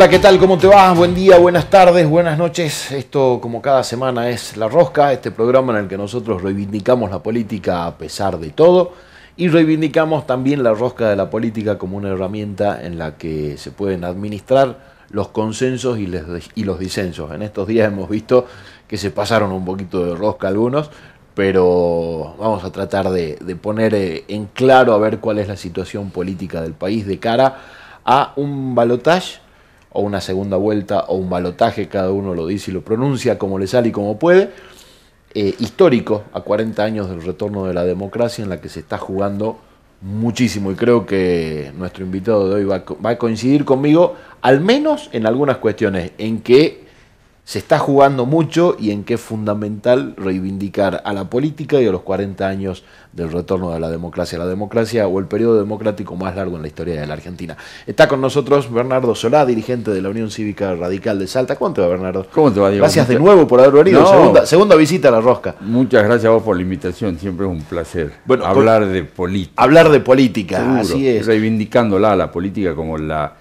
Hola, ¿qué tal? ¿Cómo te va? Buen día, buenas tardes, buenas noches. Esto, como cada semana, es La Rosca, este programa en el que nosotros reivindicamos la política a pesar de todo y reivindicamos también la rosca de la política como una herramienta en la que se pueden administrar los consensos y, los disensos. En estos días hemos visto que se pasaron un poquito de rosca algunos, pero vamos a tratar de, de poner eh, en claro a ver cuál es la situación política del país de cara a un balotaje o una segunda vuelta o un balotaje, cada uno lo dice y lo pronuncia como le sale y como puede, eh, histórico a 40 años del retorno de la democracia en la que se está jugando muchísimo. Y creo que nuestro invitado de hoy va, va a coincidir conmigo, al menos en algunas cuestiones, en que se está jugando mucho y en qué es fundamental reivindicar a la política y a los 40 años del retorno de la democracia. La democracia o el periodo democrático más largo en la historia de la Argentina. Está con nosotros Bernardo Solá, dirigente de la Unión Cívica Radical de Salta. ¿Cómo te va, Bernardo? ¿Cómo te va, Diego? Gracias de nuevo por haber venido. Segunda, visita a La Rosca. Muchas gracias a vos por la invitación. Siempre es un placer bueno, hablar de política. Hablar de política, así es. Reivindicándola, la política como la,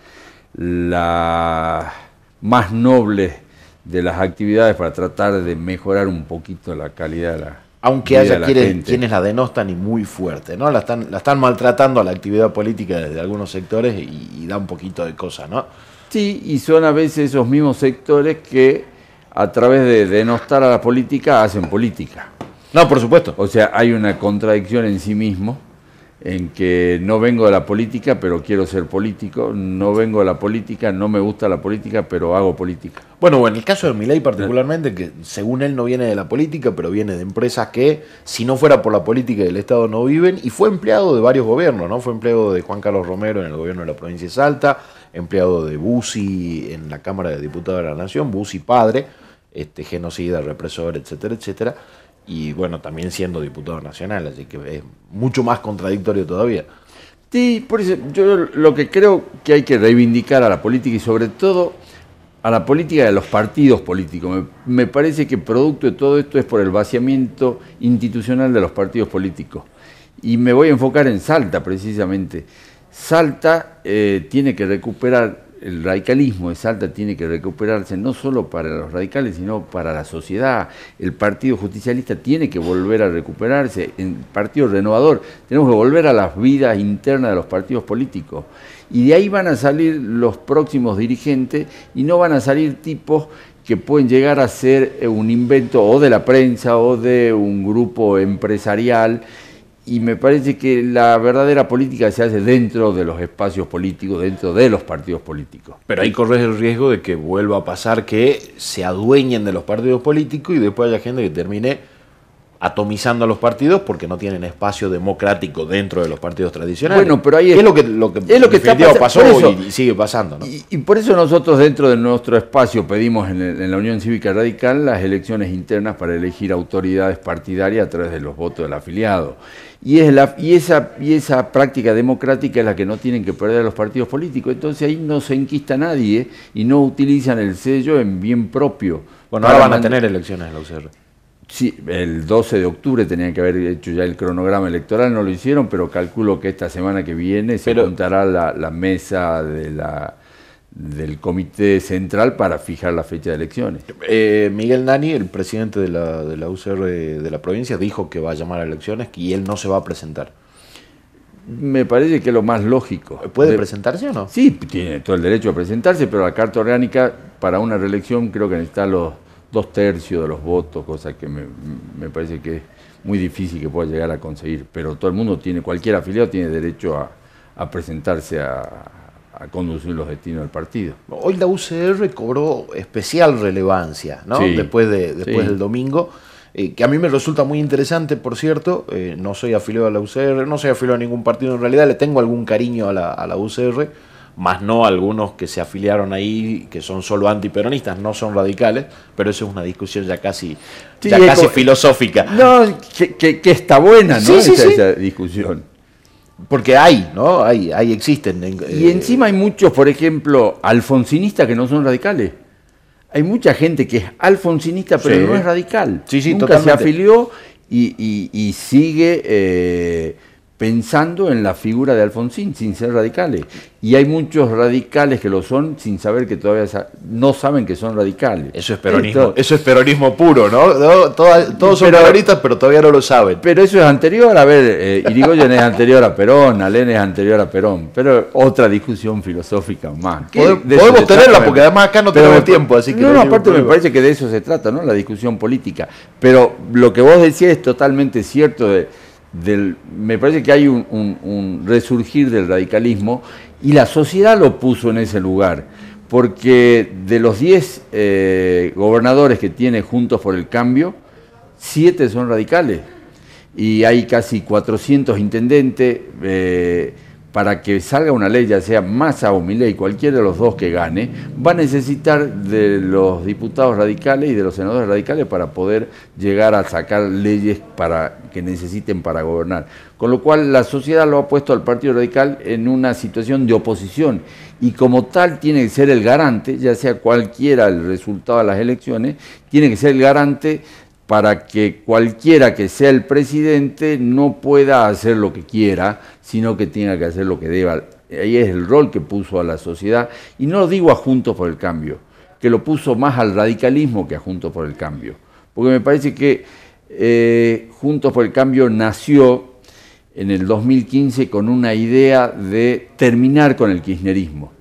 la más noble de las actividades para tratar de mejorar un poquito la calidad de la aunque haya quienes, la denostan y muy fuerte, ¿no? La están, la están maltratando a la actividad política desde algunos sectores y, da un poquito de cosa, ¿no? Sí, y son a veces esos mismos sectores que a través de denostar a la política hacen política. No, por supuesto. O sea, hay una contradicción en sí mismo en que no vengo de la política, pero quiero ser político, no vengo de la política, no me gusta la política, pero hago política. Bueno, en el caso de Milei particularmente, que según él no viene de la política, pero viene de empresas que, si no fuera por la política del Estado, no viven, y fue empleado de varios gobiernos, ¿no? Fue empleado de Juan Carlos Romero en el gobierno de la provincia de Salta, empleado de Bussi en la Cámara de Diputados de la Nación, Bussi padre, este, genocida, represor, etcétera, etcétera y bueno, también siendo diputado nacional, así que es mucho más contradictorio todavía. Sí, por eso yo lo que creo que hay que reivindicar a la política y sobre todo a la política de los partidos políticos. Me, parece que producto de todo esto es por el vaciamiento institucional de los partidos políticos. Y me voy a enfocar en Salta precisamente. Salta eh, tiene que recuperar el radicalismo de Salta tiene que recuperarse no solo para los radicales, sino para la sociedad. El Partido Justicialista tiene que volver a recuperarse. El Partido Renovador, tenemos que volver a las vidas internas de los partidos políticos. Y de ahí van a salir los próximos dirigentes y no van a salir tipos que pueden llegar a ser un invento o de la prensa o de un grupo empresarial y me parece que la verdadera política se hace dentro de los espacios políticos, dentro de los partidos políticos. Pero ahí corres el riesgo de que vuelva a pasar que se adueñen de los partidos políticos y después haya gente que termine atomizando a los partidos porque no tienen espacio democrático dentro de los partidos tradicionales. Bueno, pero ahí es, lo que, lo que, es lo que está pasó y, sigue pasando. Y, por eso nosotros dentro de nuestro espacio pedimos en, en, la Unión Cívica Radical las elecciones internas para elegir autoridades partidarias a través de los votos del afiliado. Y, es la, y, esa, y esa práctica democrática es la que no tienen que perder los partidos políticos. Entonces ahí no se enquista nadie y no utilizan el sello en bien propio. Bueno, ahora van a tener elecciones en la UCR. Sí, el 12 de octubre tenían que haber hecho ya el cronograma electoral, no lo hicieron, pero calculo que esta semana que viene se juntará la, mesa de la, del Comité Central para fijar la fecha de elecciones. Eh, Miguel Nani, el presidente de la, de la UCR de la provincia, dijo que va a llamar a elecciones y él no se va a presentar. Me parece que es lo más lógico. ¿Puede presentarse o no? Sí, tiene todo el derecho a presentarse, pero la Carta Orgánica para una reelección creo que necesita los dos tercios de los votos, cosa que me, parece que es muy difícil que pueda llegar a conseguir. Pero todo el mundo tiene, cualquier afiliado tiene derecho a, presentarse a, conducir los destinos del partido. Hoy la UCR cobró especial relevancia, ¿no? después de, después del domingo. Eh, que a mí me resulta muy interesante, por cierto, eh, no soy afiliado a la UCR, no soy afiliado a ningún partido en realidad, le tengo algún cariño a la, a la UCR, más no algunos que se afiliaron ahí, que son solo antiperonistas, no son radicales, pero eso es una discusión ya casi, ya casi filosófica. No, que, está buena, ¿no? esa, discusión. Porque hay, ¿no? Hay, hay existen. y eh, encima hay muchos, por ejemplo, alfonsinistas que no son radicales. Hay mucha gente que es alfonsinista, pero no es radical. Sí, sí, Nunca se afilió y, y, sigue... Eh, pensando en la figura de Alfonsín, sin ser radicales. Y hay muchos radicales que lo son sin saber que todavía no saben que son radicales. Eso es peronismo, eso es peronismo puro, ¿no? todos son peronistas, pero todavía no lo saben. Pero eso es anterior, a ver, eh, Irigoyen es anterior a Perón, Alén es anterior a Perón, pero otra discusión filosófica más. Podemos tenerla, porque además acá no tenemos tiempo, así que... No, no, aparte me parece que de eso se trata, ¿no? La discusión política. Pero lo que vos decías es totalmente cierto de me parece que hay un, resurgir del radicalismo y la sociedad lo puso en ese lugar, porque de los 10 eh, gobernadores que tiene Juntos por el Cambio, 7 son radicales y hay casi 400 intendentes. Eh, para que salga una ley, ya sea Massa o Milei, cualquiera de los dos que gane, va a necesitar de los diputados radicales y de los senadores radicales para poder llegar a sacar leyes para que necesiten para gobernar. Con lo cual la sociedad lo ha puesto al Partido Radical en una situación de oposición y como tal tiene que ser el garante, ya sea cualquiera el resultado de las elecciones, tiene que ser el garante para que cualquiera que sea el presidente no pueda hacer lo que quiera, sino que tenga que hacer lo que deba. Ahí es el rol que puso a la sociedad, y no lo digo a Juntos por el Cambio, que lo puso más al radicalismo que a Juntos por el Cambio, porque me parece que eh, Juntos por el Cambio nació en el 2015 con una idea de terminar con el kirchnerismo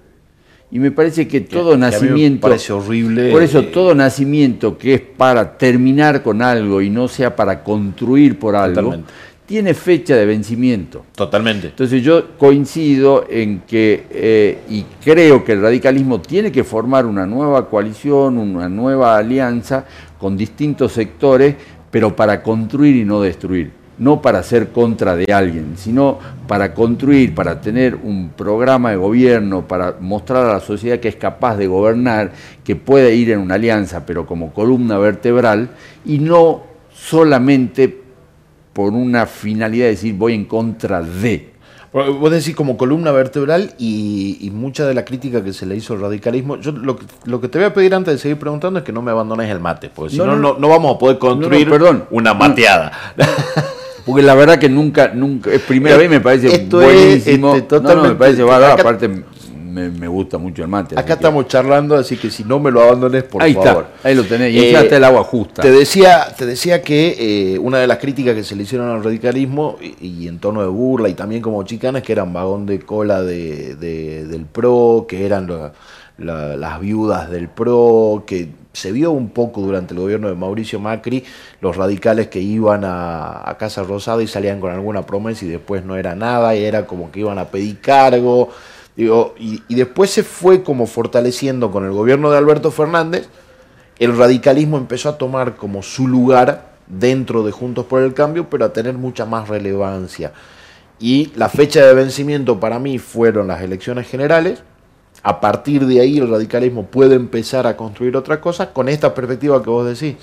y me parece que todo nacimiento. parece horrible. Por eso, todo nacimiento que es para terminar con algo y no sea para construir por algo, tiene fecha de vencimiento. Totalmente. Entonces, yo coincido en que, eh, y creo que el radicalismo tiene que formar una nueva coalición, una nueva alianza con distintos sectores, pero para construir y no destruir no para ser contra de alguien, sino para construir, para tener un programa de gobierno, para mostrar a la sociedad que es capaz de gobernar, que puede ir en una alianza, pero como columna vertebral, y no solamente por una finalidad de decir voy en contra de. Vos decís como columna vertebral y, mucha de la crítica que se le hizo al radicalismo. Yo lo, lo, que te voy a pedir antes de seguir preguntando es que no me abandones el mate, porque si no, no, no, vamos a poder construir una mateada. Porque la verdad que nunca, nunca, es primera vez me parece Esto buenísimo. Es, este, no, me parece aparte me, gusta mucho el mate. Acá estamos charlando, así que si no me lo abandones, por ahí favor. Está, ahí lo tenés, y eh, está el agua justa. Te decía, te decía que eh, una de las críticas que se le hicieron al radicalismo, y, en tono de burla, y también como chicanas, que eran vagón de cola de, del PRO, que eran las viudas del PRO, que se vio un poco durante el gobierno de Mauricio Macri, los radicales que iban a, Casa Rosada y salían con alguna promesa y después no era nada, y era como que iban a pedir cargo. Digo, y, después se fue como fortaleciendo con el gobierno de Alberto Fernández, el radicalismo empezó a tomar como su lugar dentro de Juntos por el Cambio, pero a tener mucha más relevancia. Y la fecha de vencimiento para mí fueron las elecciones generales, a partir de ahí el radicalismo puede empezar a construir otra cosa con esta perspectiva que vos decís.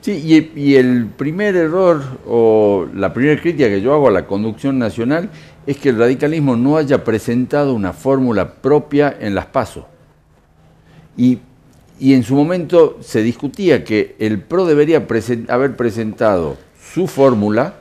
Sí, y, el primer error o la primera crítica que yo hago a la conducción nacional es que el radicalismo no haya presentado una fórmula propia en las pasos. Y, en su momento se discutía que el PRO debería haber presentado su fórmula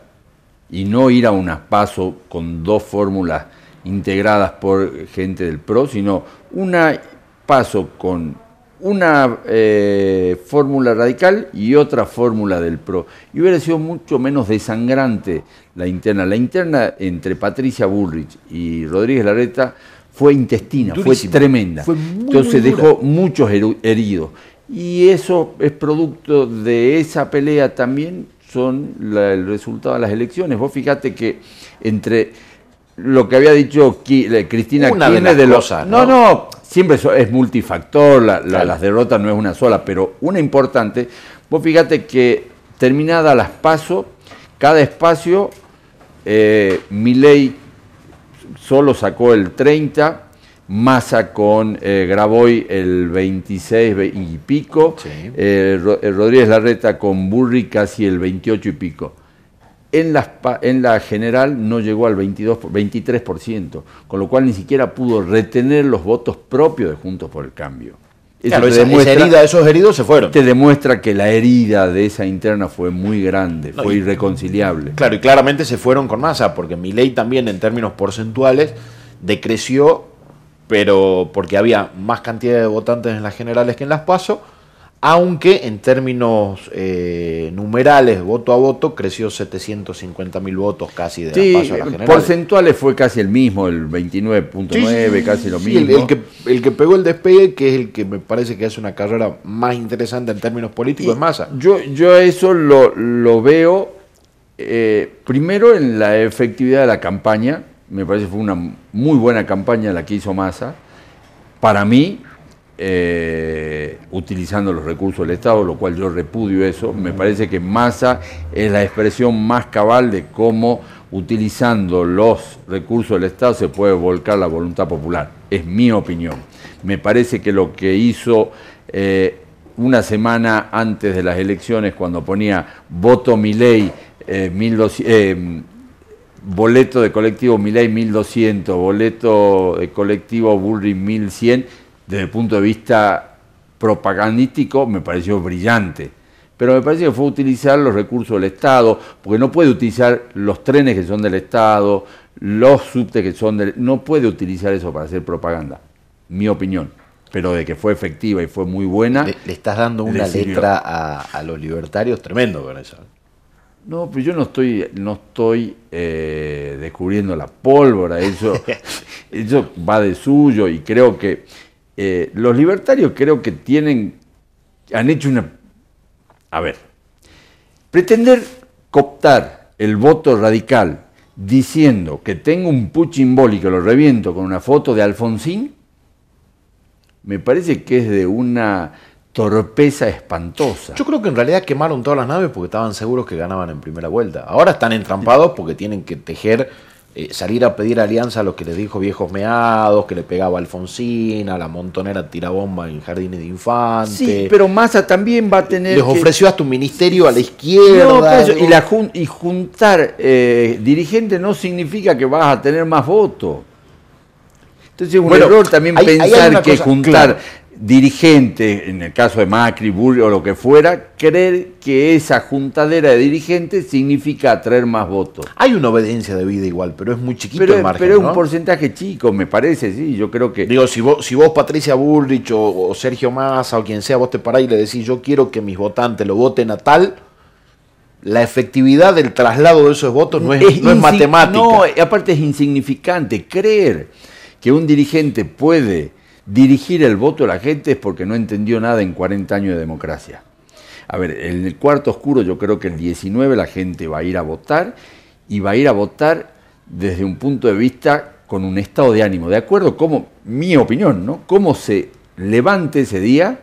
y no ir a unas pasos con dos fórmulas integradas por gente del PRO, sino una paso con una eh, fórmula radical y otra fórmula del PRO. Y hubiera sido mucho menos desangrante la interna. La interna entre Patricia Bullrich y Rodríguez Larreta fue intestina, fue tremenda. Entonces dejó muchos heridos. Y eso es producto de esa pelea también, son el resultado de las elecciones. Vos fíjate que entre lo que había dicho Cristina una de, los ¿no? no, siempre es multifactor, las derrotas no es una sola, pero una importante. Vos fíjate que terminada las pasos, cada espacio, eh, ley solo sacó el 30, Massa con eh, Graboy el 26 y pico, eh, eh, Rodríguez Larreta con Burri casi el 28 y pico en la, en la general no llegó al 22, 23%, con lo cual ni siquiera pudo retener los votos propios de Juntos por el Cambio. Eso claro, esa, herida, esos heridos se fueron. Te demuestra que la herida de esa interna fue muy grande, fue irreconciliable. Claro, y claramente se fueron con masa, porque mi ley también en términos porcentuales decreció, pero porque había más cantidad de votantes en las generales que en las PASO, aunque en términos eh, numerales, voto a voto, creció 750 mil votos casi de la paso a la porcentuales fue casi el mismo, el 29.9, casi lo mismo. El, que, el que pegó el despegue, que es el que me parece que hace una carrera más interesante en términos políticos, es Massa. Yo, yo eso lo, veo eh, primero en la efectividad de la campaña, me parece que fue una muy buena campaña la que hizo Massa. Para mí, eh, utilizando los recursos del Estado, lo cual yo repudio eso. Me parece que Massa es la expresión más cabal de cómo utilizando los recursos del Estado se puede volcar la voluntad popular. Es mi opinión. Me parece que lo que hizo eh, una semana antes de las elecciones, cuando ponía voto Milei, eh, eh, boleto de colectivo Milei 1200, boleto de colectivo Bullrich 1100, desde el punto de vista propagandístico me pareció brillante. Pero me parece que fue utilizar los recursos del Estado, porque no puede utilizar los trenes que son del Estado, los subtes que son del... No puede utilizar eso para hacer propaganda, mi opinión. Pero de que fue efectiva y fue muy buena... Le, estás dando una letra a, los libertarios tremendo con eso. No, pero yo no estoy, no estoy eh, descubriendo la pólvora, eso, eso va de suyo y creo que eh, los libertarios creo que tienen, han hecho una... A ver, pretender cooptar el voto radical diciendo que tengo un puch simbólico, lo reviento con una foto de Alfonsín, me parece que es de una torpeza espantosa. Yo creo que en realidad quemaron todas las naves porque estaban seguros que ganaban en primera vuelta. Ahora están entrampados porque tienen que tejer eh, salir a pedir alianza a los que les dijo viejos meados, que le pegaba Alfonsín, a la montonera tirabomba en jardines de infantes. Sí, pero Massa también va a tener. Les ofreció hasta un ministerio a la izquierda. y, la y juntar eh, dirigentes no significa que vas a tener más votos. Entonces es un error también pensar que juntar dirigente, en el caso de Macri, Burri o lo que fuera, creer que esa juntadera de dirigentes significa atraer más votos. Hay una obediencia de vida igual, pero es muy chiquito pero, el margen. Pero es un porcentaje chico, me parece, sí, yo creo que... Digo, si vos, si vos Patricia Bullrich o, Sergio Massa o quien sea, vos te parás y le decís, yo quiero que mis votantes lo voten a tal la efectividad del traslado de esos votos no es, no es matemática. No, aparte es insignificante. Creer que un dirigente puede dirigir el voto a la gente es porque no entendió nada en 40 años de democracia. A ver, en el cuarto oscuro yo creo que el 19 la gente va a ir a votar y va a ir a votar desde un punto de vista con un estado de ánimo, de acuerdo como, mi opinión, ¿no? Cómo se levante ese día,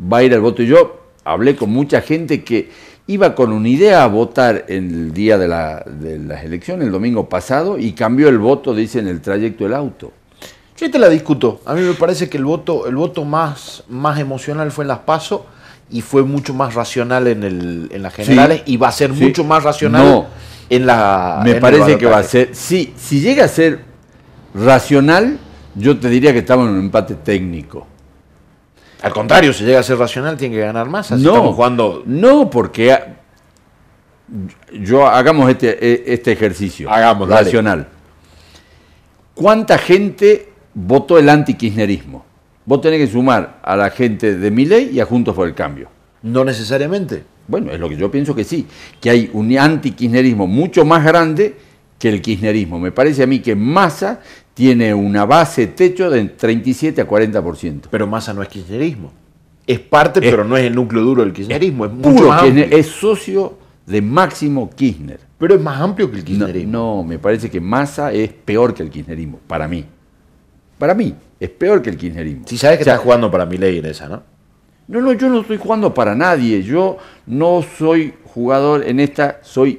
va a ir al voto. Y yo hablé con mucha gente que iba con una idea a votar el día de, la, de las elecciones, el domingo pasado, y cambió el voto, dice, en el trayecto del auto. Yo te la discuto. A mí me parece que el voto, el voto más, más emocional fue en las PASO y fue mucho más racional en, el, en las generales y va a ser mucho más racional en la. Me parece que va a ser. Sí, si llega a ser racional, yo te diría que estamos en un empate técnico. Al contrario, si llega a ser racional, tiene que ganar más. Así no, estamos jugando. No, porque yo hagamos este, e, este ejercicio. Hagamos, racional. ¿Cuánta gente votó el antikirchnerismo. Vos tenés que sumar a la gente de Miley y a Juntos por el Cambio. No necesariamente. Bueno, es lo que yo pienso que sí, que hay un antikirchnerismo mucho más grande que el kirchnerismo. Me parece a mí que Massa tiene una base techo de 37 a 40%. Pero Massa no es kirchnerismo. Es parte, pero no es el núcleo duro del kirchnerismo. Es, mucho más es socio de Máximo Kirchner. Pero es más amplio que el kirchnerismo. No, no, me parece que Massa es peor que el kirchnerismo, para mí. Para mí, es peor que el kirchnerismo. Si sabes que estás jugando para mi ley en esa, ¿no? No, no, yo no estoy jugando para nadie. Yo no soy jugador en esta, soy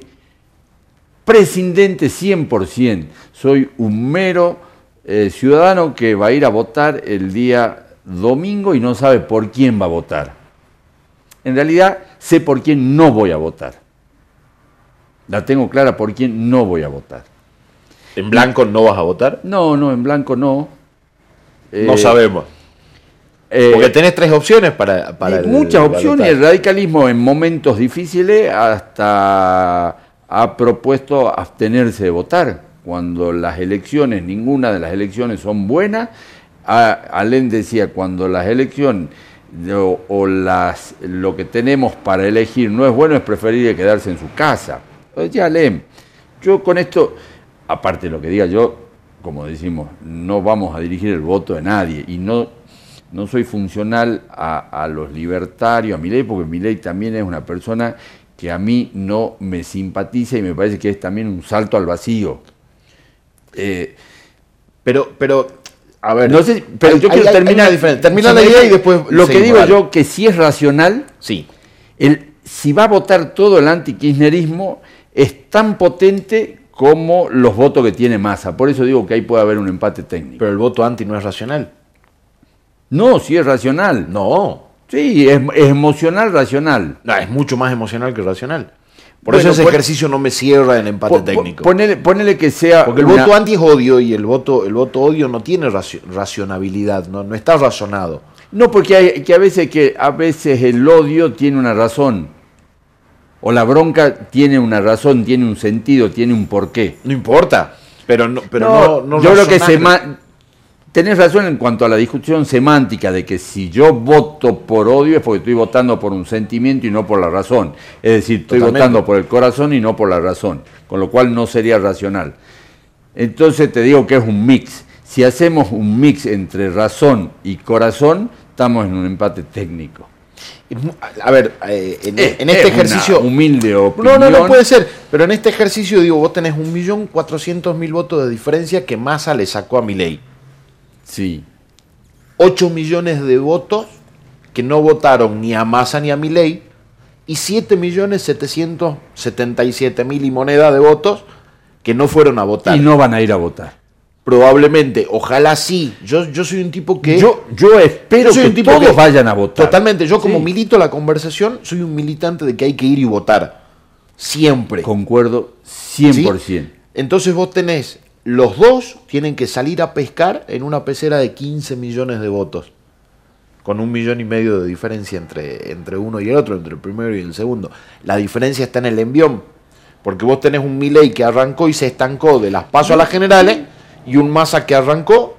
prescindente 100%. Soy un mero eh, ciudadano que va a ir a votar el día domingo y no sabe por quién va a votar. En realidad sé por quién no voy a votar. La tengo clara por quién no voy a votar. ¿En blanco no vas a votar? No, no, en blanco no. No eh, sabemos. Eh, Porque tenés tres opciones para... para muchas opciones. El radicalismo en momentos difíciles hasta ha propuesto abstenerse de votar. Cuando las elecciones, ninguna de las elecciones son buenas, Alén decía, cuando las elecciones o, las, lo que tenemos para elegir no es bueno, es preferible quedarse en su casa. Lo decía Alén. Yo con esto, aparte de lo que diga yo, como decimos, no vamos a dirigir el voto de nadie y no, no soy funcional a, los libertarios, a mi ley, porque mi ley también es una persona que a mí no me simpatiza y me parece que es también un salto al vacío. Eh, pero, pero, a ver, no sé, pero yo quiero terminar. Termina la idea y después. Lo que digo yo, que si es racional, sí. el, si va a votar todo el antikirchnerismo, es tan potente como los votos que tiene Massa. Por eso digo que ahí puede haber un empate técnico. Pero el voto anti no es racional. No, sí es racional. No. Sí, es, emocional, racional. No, es mucho más emocional que racional. Por eso ese ejercicio no me cierra en empate técnico. Ponele, que sea. Porque el voto anti es odio y el voto, el voto odio no tiene racionabilidad, no, no está razonado. No, porque hay, que a veces que a veces el odio tiene una razón. O la bronca tiene una razón, tiene un sentido, tiene un porqué. No importa, pero no, pero no, yo creo que se tenés razón en cuanto a la discusión semántica de que si yo voto por odio es porque estoy votando por un sentimiento y no por la razón. Es decir, estoy votando por el corazón y no por la razón, con lo cual no sería racional. Entonces te digo que es un mix. Si hacemos un mix entre razón y corazón, estamos en un empate técnico. A ver, eh, en, este ejercicio. humilde opinión. No, no, no puede ser. Pero en este ejercicio, digo, vos tenés un millón cuatrocientos mil votos de diferencia que Massa le sacó a mi ley. Sí. 8 millones de votos que no votaron ni a Massa ni a Milei y 7 millones 777 mil y moneda de votos que no fueron a votar. Y no van a ir a votar. Probablemente, ojalá sí. Yo, yo soy un tipo que. Yo, yo espero que todos vayan a votar. Totalmente. Yo, como milito la conversación, soy un militante de que hay que ir y votar. Siempre. Concuerdo 100%. Entonces vos tenés los dos tienen que salir a pescar en una pecera de 15 millones de votos, con un millón y medio de diferencia entre, entre uno y el otro, entre el primero y el segundo. La diferencia está en el envión, porque vos tenés un Milley que arrancó y se estancó de las pasos a las generales, y un Massa que arrancó,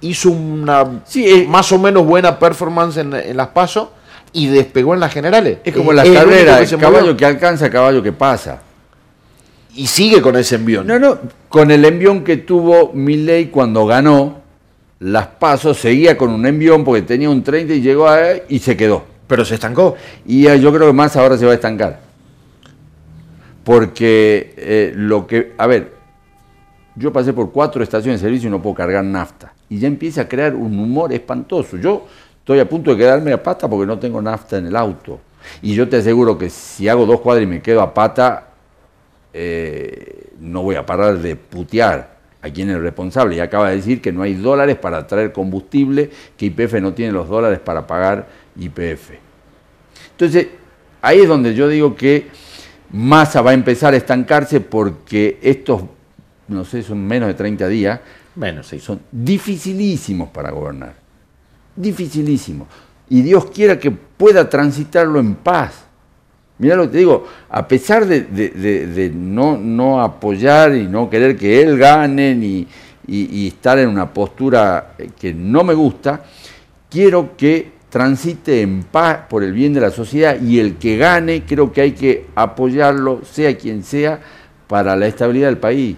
hizo una sí, más o menos buena performance en, las pasos y despegó en las generales. Es como la carrera, caballo que alcanza, caballo que pasa. Y sigue con ese envión. No, no, con el envión que tuvo Milley cuando ganó las pasos, seguía con un envión porque tenía un 30 y llegó a y se quedó. Pero se estancó. Y yo creo que más ahora se va a estancar. Porque eh, lo que, a ver, yo pasé por cuatro estaciones de servicio y no puedo cargar nafta. Y ya empieza a crear un humor espantoso. Yo estoy a punto de quedarme a pata porque no tengo nafta en el auto. Y yo te aseguro que si hago dos cuadras y me quedo a pata, eh, no voy a parar de putear a quien es responsable. Y acaba de decir que no hay dólares para traer combustible, que IPF no tiene los dólares para pagar IPF. Entonces, ahí es donde yo digo que Massa va a empezar a estancarse porque estos, no sé, son menos de 30 días, menos, son dificilísimos para gobernar. Dificilísimos. Y Dios quiera que pueda transitarlo en paz. Mira lo que te digo, a pesar de, no, no, apoyar y no querer que él gane ni, y, estar en una postura que no me gusta, quiero que transite en paz por el bien de la sociedad y el que gane creo que hay que apoyarlo, sea quien sea, para la estabilidad del país.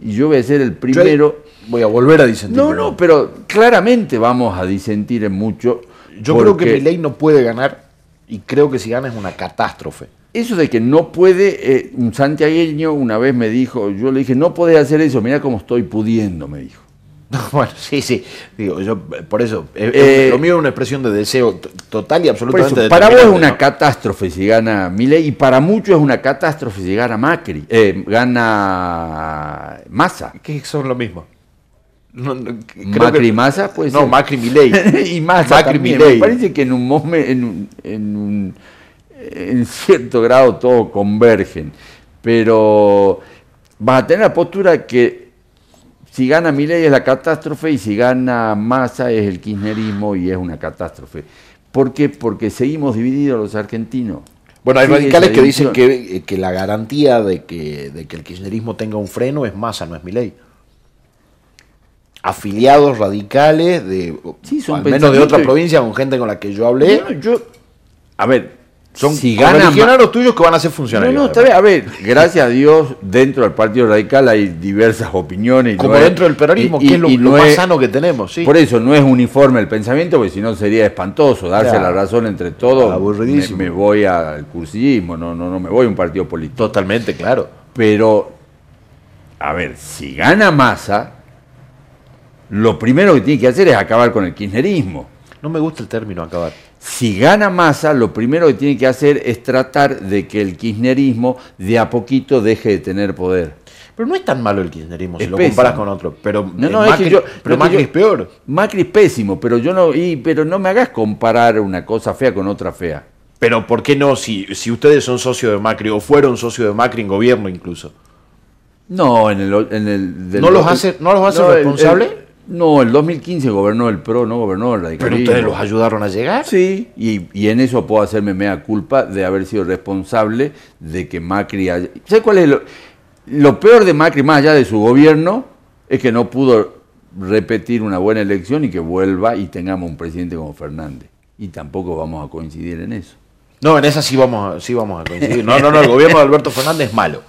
Y yo voy a ser el primero... voy a volver a disentir. No, no, pero claramente vamos a disentir en mucho. Yo creo que mi ley no puede ganar y creo que si gana es una catástrofe. Eso de que no puede, eh, un santiagueño una vez me dijo, yo le dije, no podés hacer eso, mira cómo estoy pudiendo, me dijo. bueno, sí, sí, digo, yo por eso, eh, eh, lo mío es una expresión de deseo total y absolutamente. para vos es una catástrofe si gana Milei y para muchos es una catástrofe si gana Macri, gana Massa. Que son lo mismo. Macri y Massa, pues. No, Macri Milei. y Massa Macri también. Me parece que en un momento, en, en, un, en cierto grado todos convergen. Pero vas a tener la postura que si gana Milei es la catástrofe y si gana Massa es el kirchnerismo y es una catástrofe. ¿Por qué? Porque seguimos divididos los argentinos. Bueno, hay radicales que dicen que, que, la garantía de que, de que el kirchnerismo tenga un freno es Massa, no es Milei afiliados radicales de al menos de otra provincia con gente con la que yo hablé. yo, a ver, son si los tuyos que van a ser funcionarios. No, no, está bien. A ver, gracias a Dios, dentro del Partido Radical hay diversas opiniones. Como dentro del peronismo, que es lo, más sano que tenemos. ¿sí? Por eso no es uniforme el pensamiento, porque si no sería espantoso darse la razón entre todos. Aburridísimo. Me, me, voy al cursillismo, no, no, no me voy a un partido político. Totalmente, claro. Pero, a ver, si gana masa, lo primero que tiene que hacer es acabar con el kirchnerismo. No me gusta el término acabar. Si gana masa, lo primero que tiene que hacer es tratar de que el kirchnerismo de a poquito deje de tener poder. Pero no es tan malo el kirchnerismo si lo comparas con otro. Pero, no, no, Macri, es, yo, pero Macri es peor. Macri es pésimo, pero yo no, y, pero no me hagas comparar una cosa fea con otra fea. Pero ¿por qué no? Si, si ustedes son socios de Macri o fueron socios de Macri en gobierno incluso. No, en el... En el ¿No, los hace, ¿No los hace responsables? No, el 2015 gobernó el PRO, no gobernó el radicalismo. ¿Pero ustedes los ayudaron a llegar? Sí, y, en eso puedo hacerme mea culpa de haber sido responsable de que Macri... Haya... ¿Sabes cuál es lo, lo peor de Macri, más allá de su gobierno, es que no pudo repetir una buena elección y que vuelva y tengamos un presidente como Fernández. Y tampoco vamos a coincidir en eso. No, en esa sí vamos, sí vamos a coincidir. No, no, no, el gobierno de Alberto Fernández es malo.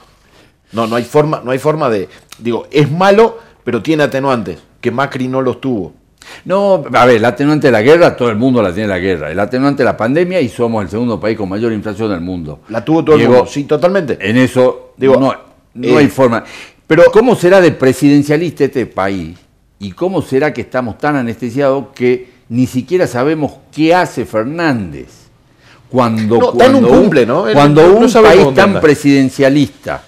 No, no hay forma, no hay forma de. Digo, es malo, pero tiene atenuantes que Macri no los tuvo. No, a ver, el atenuante de la guerra, todo el mundo la tiene la guerra. El atenuante de la pandemia y somos el segundo país con mayor inflación del mundo. La tuvo todo el mundo, sí, totalmente. En eso, digo, no, no hay eh, forma. Pero ¿cómo será de presidencialista este país? ¿Y cómo será que estamos tan anestesiados que ni siquiera sabemos qué hace Fernández? Cuando, cuando un, cumple, ¿no? cuando un país tan presidencialista,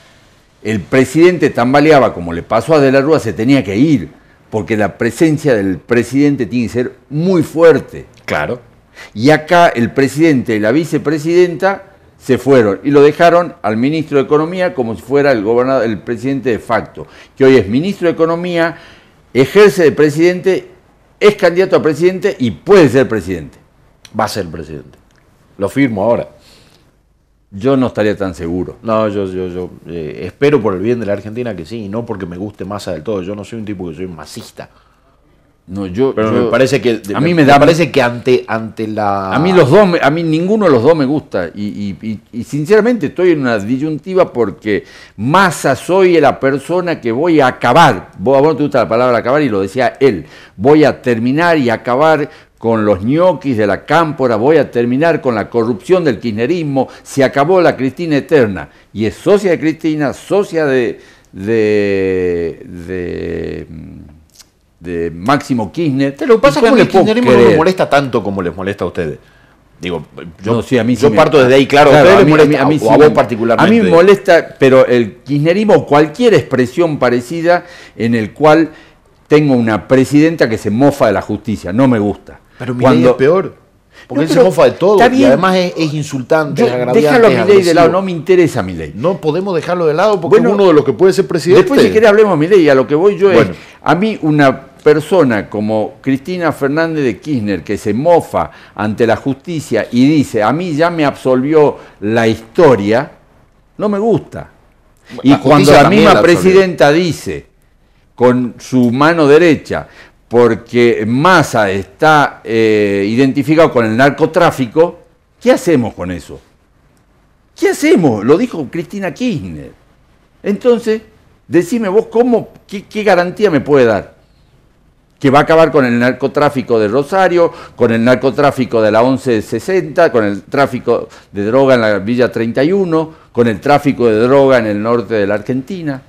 el presidente tambaleaba como le pasó a De la Rúa, se tenía que ir porque la presencia del presidente tiene que ser muy fuerte. Claro. Y acá el presidente y la vicepresidenta se fueron y lo dejaron al ministro de Economía como si fuera el gobernador, el presidente de facto, que hoy es ministro de Economía, ejerce de presidente, es candidato a presidente y puede ser presidente. Va a ser presidente. Lo firmo ahora. Yo no estaría tan seguro. No, yo, yo, yo eh, espero por el bien de la Argentina que sí, y no porque me guste masa del todo. Yo no soy un tipo que soy masista. No, yo, pero me parece que a mí me, da, parece que ante ante la a mí los dos a mí ninguno de los dos me gusta y, y, y, sinceramente estoy en una disyuntiva porque masa soy la persona que voy a acabar vos, a vos no te gusta la palabra acabar y lo decía él voy a terminar y acabar con los ñoquis de la cámpora, voy a terminar con la corrupción del kirchnerismo, se acabó la Cristina eterna. Y es socia de Cristina, socia de, de, de, Máximo Kirchner. Pero lo que pasa es que el kirchnerismo no me molesta tanto como les molesta a ustedes. Digo, yo, a mí yo parto desde ahí, claro, a, mí, a, mí, a, vos particularmente. A mí me molesta, pero el kirchnerismo, cualquier expresión parecida en el cual tengo una presidenta que se mofa de la justicia, no me gusta. Pero Milei es peor. Porque él se mofa de todo y además es, insultante, es agraviante. Déjalo a Milei de lado, no me interesa Milei. No podemos dejarlo de lado porque es uno de los que puede ser presidente. Después, si querés, hablemos de Milei. A lo que voy yo es. A mí, una persona como Cristina Fernández de Kirchner, que se mofa ante la justicia y dice: A mí ya me absolvió la historia, no me gusta. Y cuando la misma presidenta dice, con su mano derecha, porque Massa está eh, identificado con el narcotráfico, ¿qué hacemos con eso? ¿Qué hacemos? Lo dijo Cristina Kirchner. Entonces, decime vos cómo, qué, garantía me puede dar. Que va a acabar con el narcotráfico de Rosario, con el narcotráfico de la 1160, con el tráfico de droga en la Villa 31, con el tráfico de droga en el norte de la Argentina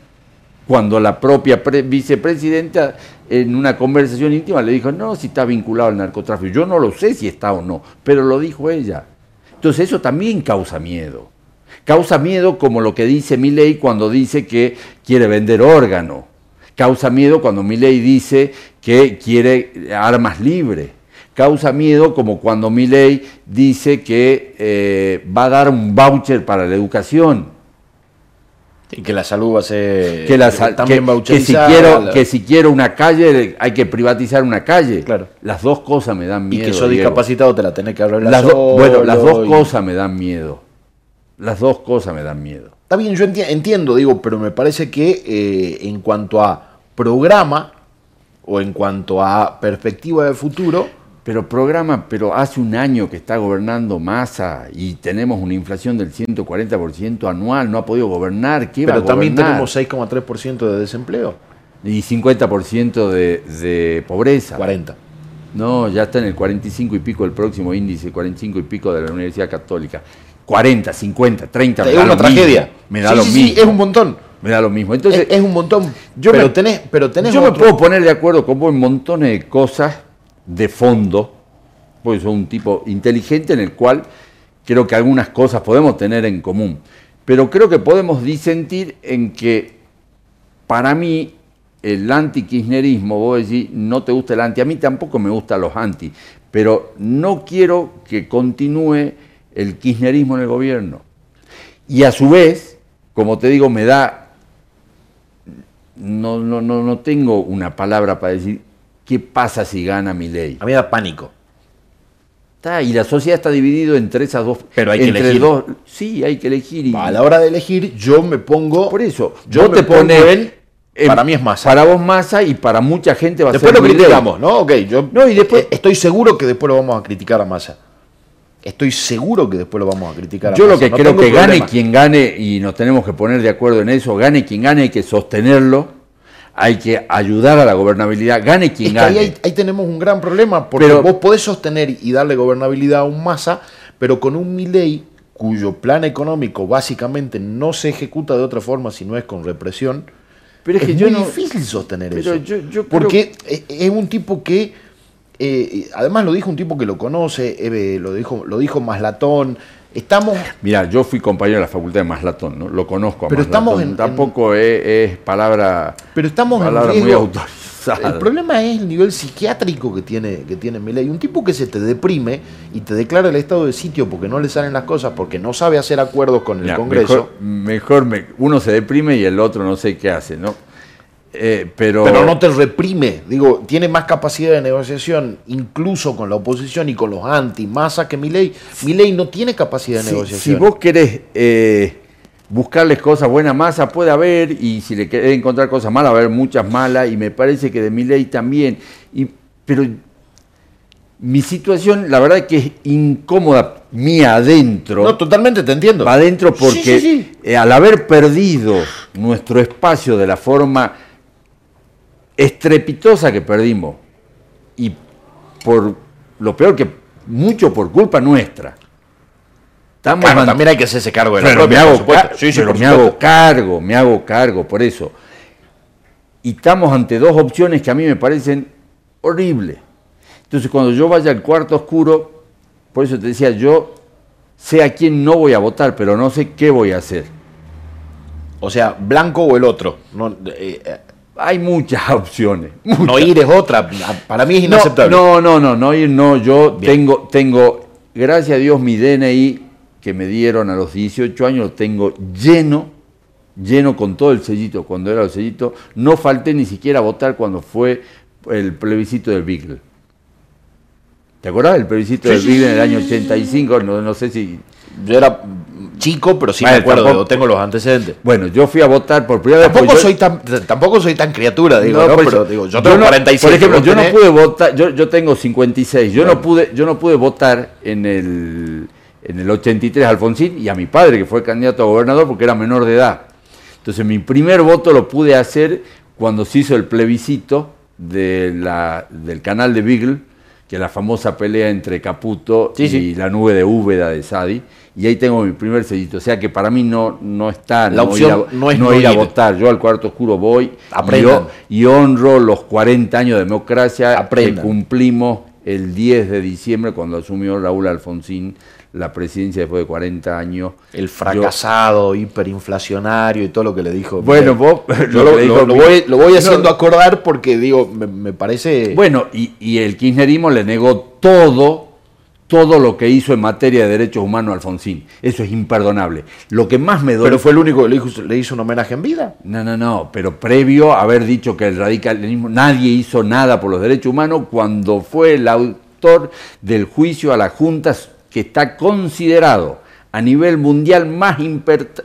cuando la propia vicepresidenta en una conversación íntima le dijo, no, si está vinculado al narcotráfico. Yo no lo sé si está o no, pero lo dijo ella. Entonces eso también causa miedo. Causa miedo como lo que dice Milei cuando dice que quiere vender órgano. Causa miedo cuando Milei dice que quiere armas libres. Causa miedo como cuando Milei dice que eh, va a dar un voucher para la educación Y que la salud va a ser que, la, también que, si quiero, que si quiero una calle, hay que privatizar una calle. Claro. Las dos cosas me dan miedo. Y que sos discapacitado te la tenés que arreglar las Bueno, las dos cosas me dan miedo. Las dos cosas me dan miedo. Está bien, yo entiendo, digo, pero me parece que eh, en cuanto a programa o en cuanto a perspectiva de futuro, pero programa, pero hace un año que está gobernando Massa y tenemos una inflación del 140% anual, no ha podido gobernar. ¿Qué pero va a también tenemos 6,3% de desempleo. Y 50% de, de pobreza. 40. No, ya está en el 45 y pico el próximo índice, 45 y pico de la Universidad Católica. 40, 50, 30. Es una tragedia. Me da lo mismo. Sí, es un montón. Me da lo mismo. Entonces, es, un montón. Yo pero, tenés, pero tenés Yo me puedo poner de acuerdo con vos en montones de cosas de fondo, pues soy un tipo inteligente en el cual creo que algunas cosas podemos tener en común. Pero creo que podemos disentir en que para mí el anti-kirchnerismo, vos decís, no te gusta el anti, a mí tampoco me gustan los anti, pero no quiero que continúe el kirchnerismo en el gobierno. Y a su vez, como te digo, me da, no, no, no, no tengo una palabra para decir, ¿qué pasa si gana mi ley? A mí da pánico. Está, y la sociedad está dividida entre esas dos. Pero hay que elegir. Dos, sí, hay que elegir. A la hora de elegir, yo me pongo. Por eso, yo te pongo para mí es masa. Para vos masa y para mucha gente va a ser. Después lo criticamos, ¿no? Ok, yo. No, y después. Estoy seguro que después lo vamos a criticar a masa. Estoy seguro que después lo vamos a criticar. A yo lo que creo que gane quien gane, y nos tenemos que poner de acuerdo en eso, gane quien gane, hay que sostenerlo hay que ayudar a la gobernabilidad, gane quien gane. Ahí, ahí, tenemos un gran problema, porque vos podés sostener y darle gobernabilidad a un masa, pero con un Milei cuyo plan económico básicamente no se ejecuta de otra forma si no es con represión. Pero es, que muy difícil sostener eso. porque es un tipo que, eh, además lo dijo un tipo que lo conoce, eh, lo dijo, lo dijo Maslatón, Estamos. Mira, yo fui compañero de la facultad de Maslatón, ¿no? Lo conozco a pero Estamos en, Tampoco Es, palabra. Pero estamos palabra muy autorizada. El problema es el nivel psiquiátrico que tiene, que tiene Milei. Un tipo que se te deprime y te declara el estado de sitio porque no le salen las cosas, porque no sabe hacer acuerdos con el Congreso. Mejor, mejor uno se deprime y el otro no sé qué hace, ¿no? Eh, pero... pero no te reprime, digo, tiene más capacidad de negociación, incluso con la oposición y con los anti, masa que mi ley. Mi ley no tiene capacidad de negociación. Si vos querés eh, buscarles cosas buenas, masa puede haber, y si le querés encontrar cosas malas, va a haber muchas malas, y me parece que de mi ley también. Y, pero mi situación, la verdad es que es incómoda mía adentro. No, totalmente te entiendo. Adentro porque eh, al haber perdido nuestro espacio de la forma estrepitosa que perdimos y por lo peor que mucho por culpa nuestra. Estamos también hay que hacerse cargo de la propia, me hago, me hago cargo, me hago cargo, por eso. Y estamos ante dos opciones que a mí me parecen horribles. Entonces cuando yo vaya al cuarto oscuro, por eso te decía, yo sé a quién no voy a votar, pero no sé qué voy a hacer. O sea, blanco o el otro. No, eh, hay muchas opciones. No ir es otra, para mí es inaceptable. No, no, no, no, ir no. Yo tengo, tengo, gracias a Dios, mi DNI que me dieron a los 18 años lo tengo lleno, lleno con todo el sellito, cuando era el sellito. No falté ni siquiera a votar cuando fue el plebiscito del Beagle. ¿Te acuerdas del plebiscito del Beagle en el año 85? No, no sé si... Yo era chico, pero sí me acuerdo, tengo los antecedentes. Bueno, yo fui a votar por primera vez. Tampoco, soy, tan, tampoco soy tan criatura, digo, no, pero digo, yo tengo 46. Por ejemplo, yo no pude votar, yo, yo tengo 56, yo, no pude, yo no pude votar en el, en el 83 Alfonsín y a mi padre, que fue candidato a gobernador porque era menor de edad. Entonces mi primer voto lo pude hacer cuando se hizo el plebiscito de la, del canal de Beagle, que es la famosa pelea entre Caputo y la nube de Úbeda de Sadi y ahí tengo mi primer sellito. O sea que para mí no, no está la opción no, es no ir, a votar. Yo al cuarto oscuro voy y, y, honro los 40 años de democracia que cumplimos el 10 de diciembre cuando asumió Raúl Alfonsín la presidencia después de 40 años. El fracasado, hiperinflacionario y todo lo que le dijo. Bueno, vos lo, voy, lo, voy, haciendo acordar porque digo, me, parece... Bueno, y, y el kirchnerismo le negó todo todo lo que hizo en materia de derechos humanos Alfonsín. Eso es imperdonable. Lo que más me duele... Pero fue el único que le hizo, le hizo un homenaje en vida. No, no, no, pero previo a haber dicho que el radicalismo, nadie hizo nada por los derechos humanos cuando fue el autor del juicio a las juntas que está considerado a nivel mundial más,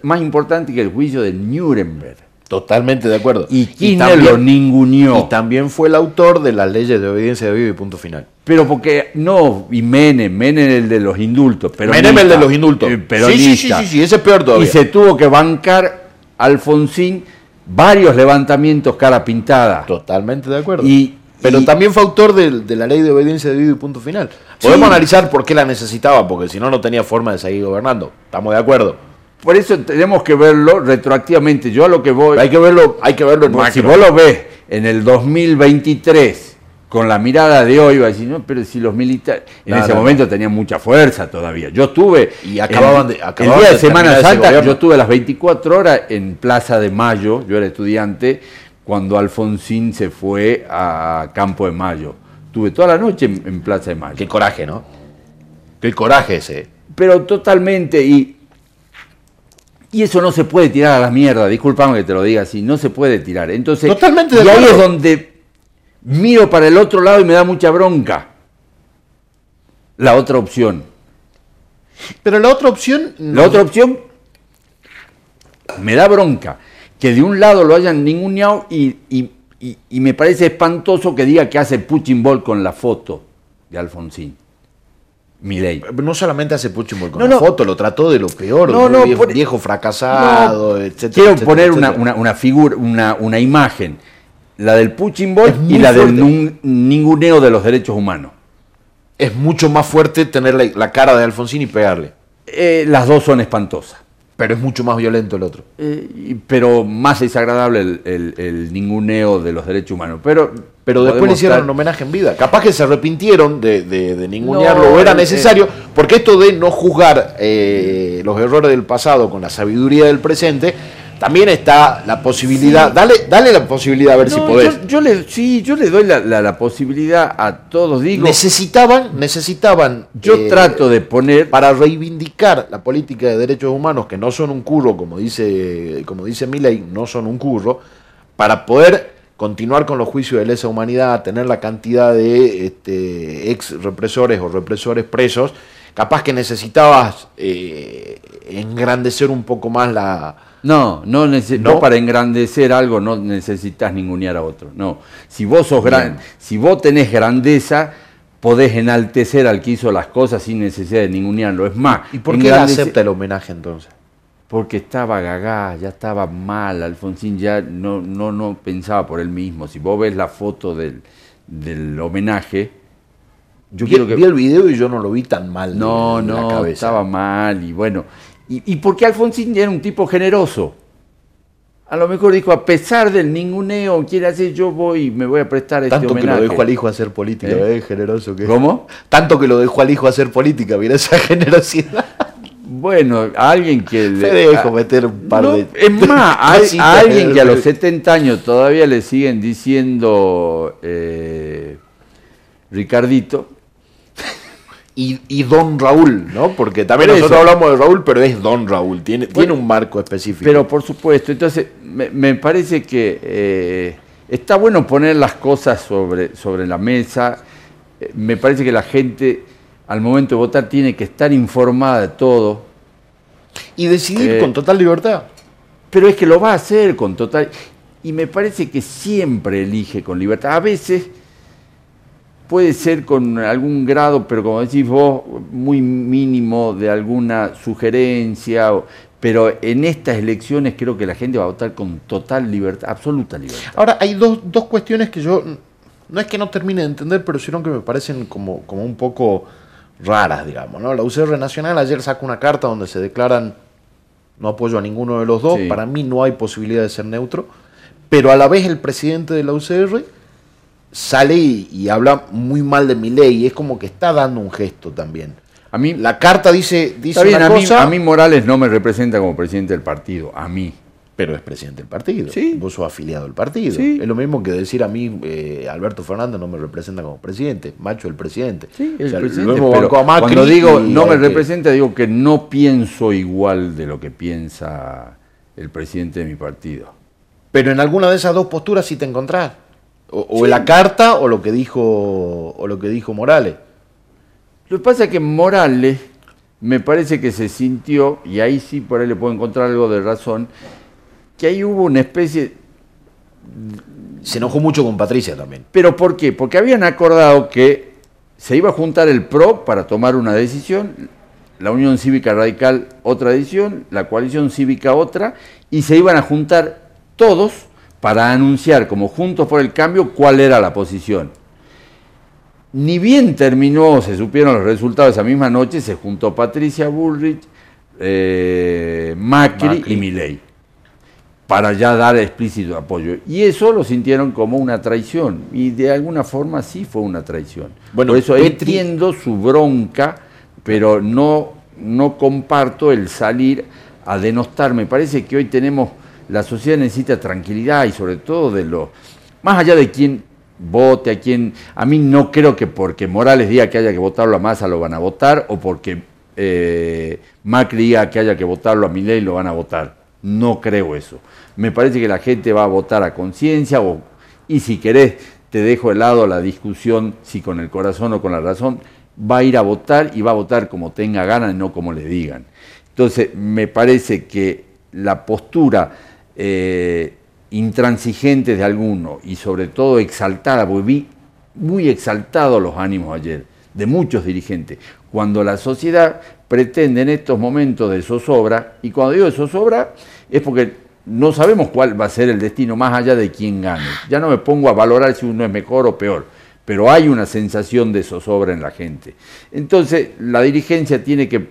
más importante que el juicio de Nuremberg. Totalmente de acuerdo. Y Kirchner lo ninguneó. Y también fue el autor de las leyes de obediencia de vivo y punto final. Pero porque, no, y Menem, Menem el de los indultos. Menem el de los indultos. Eh, sí, sí, sí, sí, ese es peor todavía. Y se tuvo que bancar Alfonsín varios levantamientos cara pintada. Totalmente de acuerdo. Y, pero también fue autor de, la ley de obediencia de vivo y punto final. Podemos analizar por qué la necesitaba, porque si no, no tenía forma de seguir gobernando. Estamos de acuerdo. Por eso tenemos que verlo retroactivamente. Yo a lo que voy. Hay que verlo, hay que verlo en Si vos lo ves en el 2023 con la mirada de hoy, va a decir, no, pero si los militares. En ese momento tenían mucha fuerza todavía. Yo estuve. Y acababan de. el día de, Semana Santa, yo estuve las 24 horas en Plaza de Mayo, yo era estudiante, cuando Alfonsín se fue a Campo de Mayo. Tuve toda la noche en, en Plaza de Mayo. Qué coraje, ¿no? Qué coraje ese. Pero totalmente. Y y eso no se puede tirar a la mierda, disculpame que te lo diga así, no se puede tirar. Entonces, Totalmente y ahí es donde miro para el otro lado y me da mucha bronca. La otra opción. Pero la otra opción... La otra opción me da bronca. Que de un lado lo hayan ninguneado y, y, y, me parece espantoso que diga que hace Putin Ball con la foto de Alfonsín. Milei. No solamente hace Puchimol con la foto, lo trató de lo peor, no, no, viejo, fracasado, etc. Quiero poner Una, figura, una, imagen, la del Puchimbol y la del ninguneo de los derechos humanos. Es mucho más fuerte tener la, cara de Alfonsín y pegarle. Eh, las dos son espantosas. Pero es mucho más violento el otro. Eh, pero más desagradable el, ninguneo de los derechos humanos. Pero, pero después le hicieron un homenaje en vida. Capaz que se arrepintieron de, de, ningunearlo o era eh, necesario, eh. porque esto de no juzgar los errores del pasado con la sabiduría del presente también está la posibilidad, dale, dale la posibilidad a ver si podés. Yo, le, sí, yo le doy la, posibilidad a todos, digo. Necesitaban, necesitaban. Yo eh, trato de poner. Para reivindicar la política de derechos humanos, que no son un curro, como dice, como dice Milley, no son un curro, para poder continuar con los juicios de lesa humanidad, tener la cantidad de este, ex represores o represores presos, capaz que necesitabas eh, engrandecer un poco más la no, no, no, para engrandecer algo no necesitas ningunear a otro. No. Si vos sos gran, si vos tenés grandeza, podés enaltecer al que hizo las cosas sin necesidad de ningunearlo. Es más. ¿Y por qué acepta el homenaje entonces? Porque estaba gagá, ya estaba mal, Alfonsín ya no, no, no pensaba por él mismo. Si vos ves la foto del, del homenaje, yo vi, quiero que... vi el video y yo no lo vi tan mal. No, no, estaba mal y bueno. Y, porque Alfonsín era un tipo generoso. A lo mejor dijo, a pesar del ninguneo, quiere hacer, yo voy, me voy a prestar este Tanto homenaje. que lo dejó al hijo hacer política, ¿Eh? generoso que ¿Cómo? Tanto que lo dejó al hijo hacer política, mira esa generosidad. Bueno, a alguien que... Le dejo meter un par de... Es más, a, alguien que a los 70 años todavía le siguen diciendo eh, Ricardito, y, Don Raúl, ¿no? Porque también nosotros hablamos de Raúl, pero es Don Raúl, tiene, tiene un marco específico. Pero por supuesto, entonces me, parece que eh, está bueno poner las cosas sobre, sobre la mesa, eh, me parece que la gente al momento de votar tiene que estar informada de todo. Y decidir eh, con total libertad. Pero es que lo va a hacer con total... Y me parece que siempre elige con libertad. A veces puede ser con algún grado, pero como decís vos, muy mínimo de alguna sugerencia, pero en estas elecciones creo que la gente va a votar con total libertad, absoluta libertad. Ahora, hay dos, dos cuestiones que yo, no es que no termine de entender, pero sino que me parecen como, como un poco raras, digamos. ¿no? La UCR Nacional ayer saca una carta donde se declaran no apoyo a ninguno de los dos, para mí no hay posibilidad de ser neutro, pero a la vez el presidente de la UCR sale y, habla muy mal de mi ley. Es como que está dando un gesto también. A mí, la carta dice, dice una a, cosa, mí, a mí Morales no me representa como presidente del partido, a mí. Pero es presidente del partido. Sí. Vos sos afiliado al partido. Sí. Es lo mismo que decir a mí, eh, Alberto Fernández no me representa como presidente. Macho el presidente. Sí, el O sea, presidente, pero cuando digo no me representa, digo que no pienso igual de lo que piensa el presidente de mi partido. Pero en alguna de esas dos posturas sí te encontrás. O, o en la carta o lo que dijo o lo que dijo Morales. Lo que pasa es que Morales me parece que se sintió, y ahí sí por ahí le puedo encontrar algo de razón, que ahí hubo una especie, Se enojó mucho con Patricia también. pero ¿por qué? Porque habían acordado que se iba a juntar el PRO para tomar una decisión, la Unión Cívica Radical otra decisión, la Coalición Cívica otra, y se iban a juntar todos para anunciar como Juntos por el Cambio cuál era la posición. Ni bien terminó, se supieron los resultados esa misma noche, se juntó Patricia Bullrich, eh, Macri, Macri. y Milei para ya dar explícito apoyo. Y eso lo sintieron como una traición. Y de alguna forma sí fue una traición. Bueno, Por eso Petri- entiendo su bronca, pero no, no comparto el salir a denostar. Me parece que hoy tenemos, la sociedad necesita tranquilidad y sobre todo de lo, más allá de quién vote, a quién, a mí no creo que porque Morales diga que haya que votarlo a Massa lo van a votar o porque eh, Macri diga que haya que votarlo a Milei lo van a votar. No creo eso. Me parece que la gente va a votar a conciencia y si querés, te dejo de lado la discusión si con el corazón o con la razón, va a ir a votar y va a votar como tenga ganas, no como le digan. Entonces, me parece que la postura eh, intransigente de alguno y sobre todo exaltada, porque vi muy exaltados los ánimos ayer de muchos dirigentes, cuando la sociedad pretende en estos momentos de zozobra, y cuando digo de zozobra es porque no sabemos cuál va a ser el destino más allá de quién gane. Ya no me pongo a valorar si uno es mejor o peor, pero hay una sensación de zozobra en la gente. Entonces, la dirigencia tiene que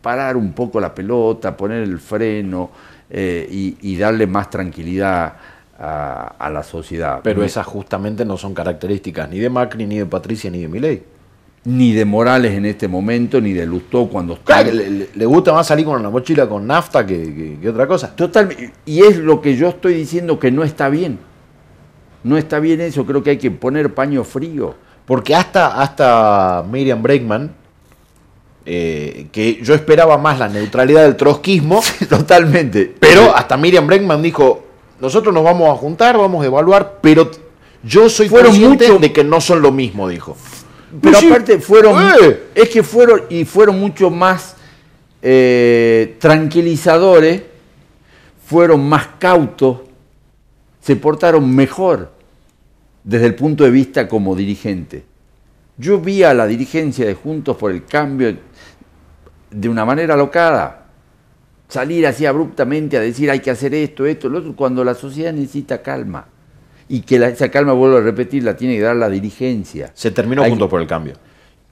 parar un poco la pelota, poner el freno eh, y, y darle más tranquilidad a, a la sociedad. Pero esas justamente no son características ni de Macri, ni de Patricia, ni de Milei. Ni de Morales en este momento, ni de Lustó cuando Claro, está. le, gusta más salir con la mochila con nafta que, que- que otra cosa. Total, y es lo que yo estoy diciendo que no está bien. No está bien eso, creo que hay que poner paño frío. Porque hasta, hasta Miriam Breckman, eh, que yo esperaba más la neutralidad del trotskismo, Totalmente. pero hasta Miriam Breckman dijo, nosotros nos vamos a juntar, vamos a evaluar, pero yo soy Fueron consciente mucho- de que no son lo mismo, dijo. Pero Sí. aparte fueron, Eh. es que fueron y fueron mucho más eh, tranquilizadores, fueron más cautos, se portaron mejor desde el punto de vista como dirigente. Yo vi a la dirigencia de Juntos por el Cambio de una manera locada, salir así abruptamente a decir hay que hacer esto, esto, lo otro, cuando la sociedad necesita calma. Y que la- esa calma, vuelvo a repetir, la tiene que dar la dirigencia. Se terminó Hay- juntos por el cambio.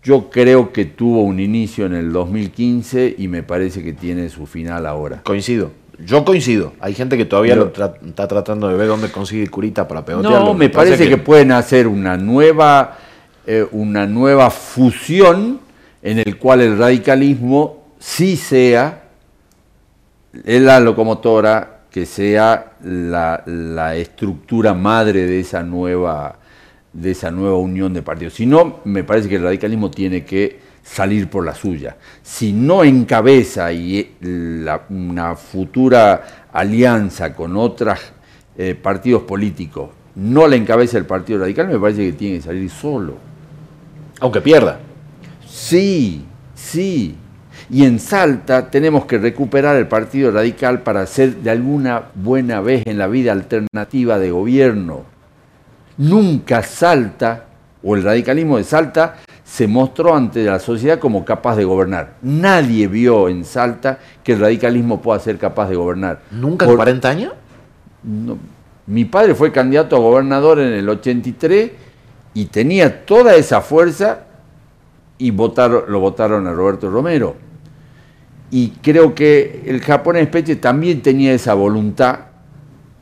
Yo creo que tuvo un inicio en el 2015 y me parece que tiene su final ahora. Coincido. Yo coincido. Hay gente que todavía Pero- lo tra- está tratando de ver dónde consigue curita para pegotearlo. No, me parece que... pueden hacer una nueva, eh, una nueva fusión en el cual el radicalismo sí sea la locomotora, que sea la, estructura madre de esa nueva de esa nueva unión de partidos. Si no, me parece que el radicalismo tiene que salir por la suya. Si no encabeza y eh, una futura alianza con otros partidos políticos no la encabeza el Partido Radical, me parece que tiene que salir solo. Aunque pierda. Sí, sí. Y en Salta tenemos que recuperar el Partido Radical para ser de alguna buena vez en la vida alternativa de gobierno. Nunca Salta, o el radicalismo de Salta, se mostró ante la sociedad como capaz de gobernar. Nadie vio en Salta que el radicalismo pueda ser capaz de gobernar. ¿Nunca en Por- 40 años? no, mi padre fue candidato a gobernador en el 83 y tenía toda esa fuerza y votaron, lo votaron a Roberto Romero. Y creo que el japonés Peche también tenía esa voluntad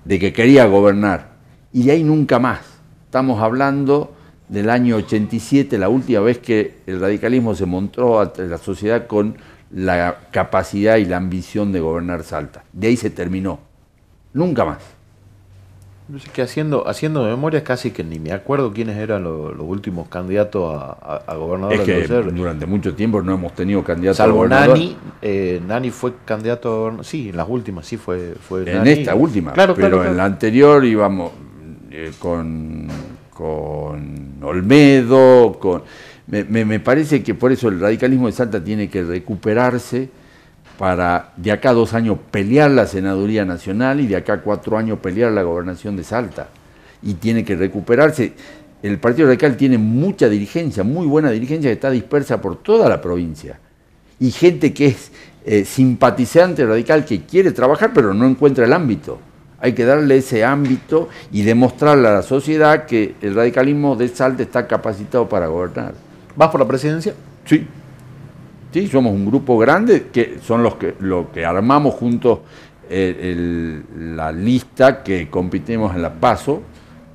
de que quería gobernar. Y de ahí nunca más. Estamos hablando del año 87, la última vez que el radicalismo se mostró ante la sociedad con la capacidad y la ambición de gobernar Salta. De ahí se terminó. Nunca más. Sé que haciendo, haciendo memoria casi que ni me acuerdo quiénes eran los, los candidatos a, a, gobernador es que durante mucho tiempo no hemos tenido candidatos Salvo a gobernador. Nani, eh, Nani fue candidato a gobernador. Sí, en las últimas sí fue, fue En esta última, claro, pero en la anterior íbamos eh, con, con Olmedo, con... Me, me, me parece que por eso el radicalismo de Salta tiene que recuperarse para de acá a dos años pelear la senaduría nacional y de acá a cuatro años pelear la gobernación de Salta. Y tiene que recuperarse. El Partido Radical tiene mucha dirigencia, muy buena dirigencia que está dispersa por toda la provincia. Y gente que es eh, simpatizante radical, que quiere trabajar pero no encuentra el ámbito. Hay que darle ese ámbito y demostrarle a la sociedad que el radicalismo de Salta está capacitado para gobernar. ¿Vas por la presidencia? Sí. ¿Sí? Somos un grupo grande que son los que, lo que armamos juntos eh, la lista que compitimos en la PASO.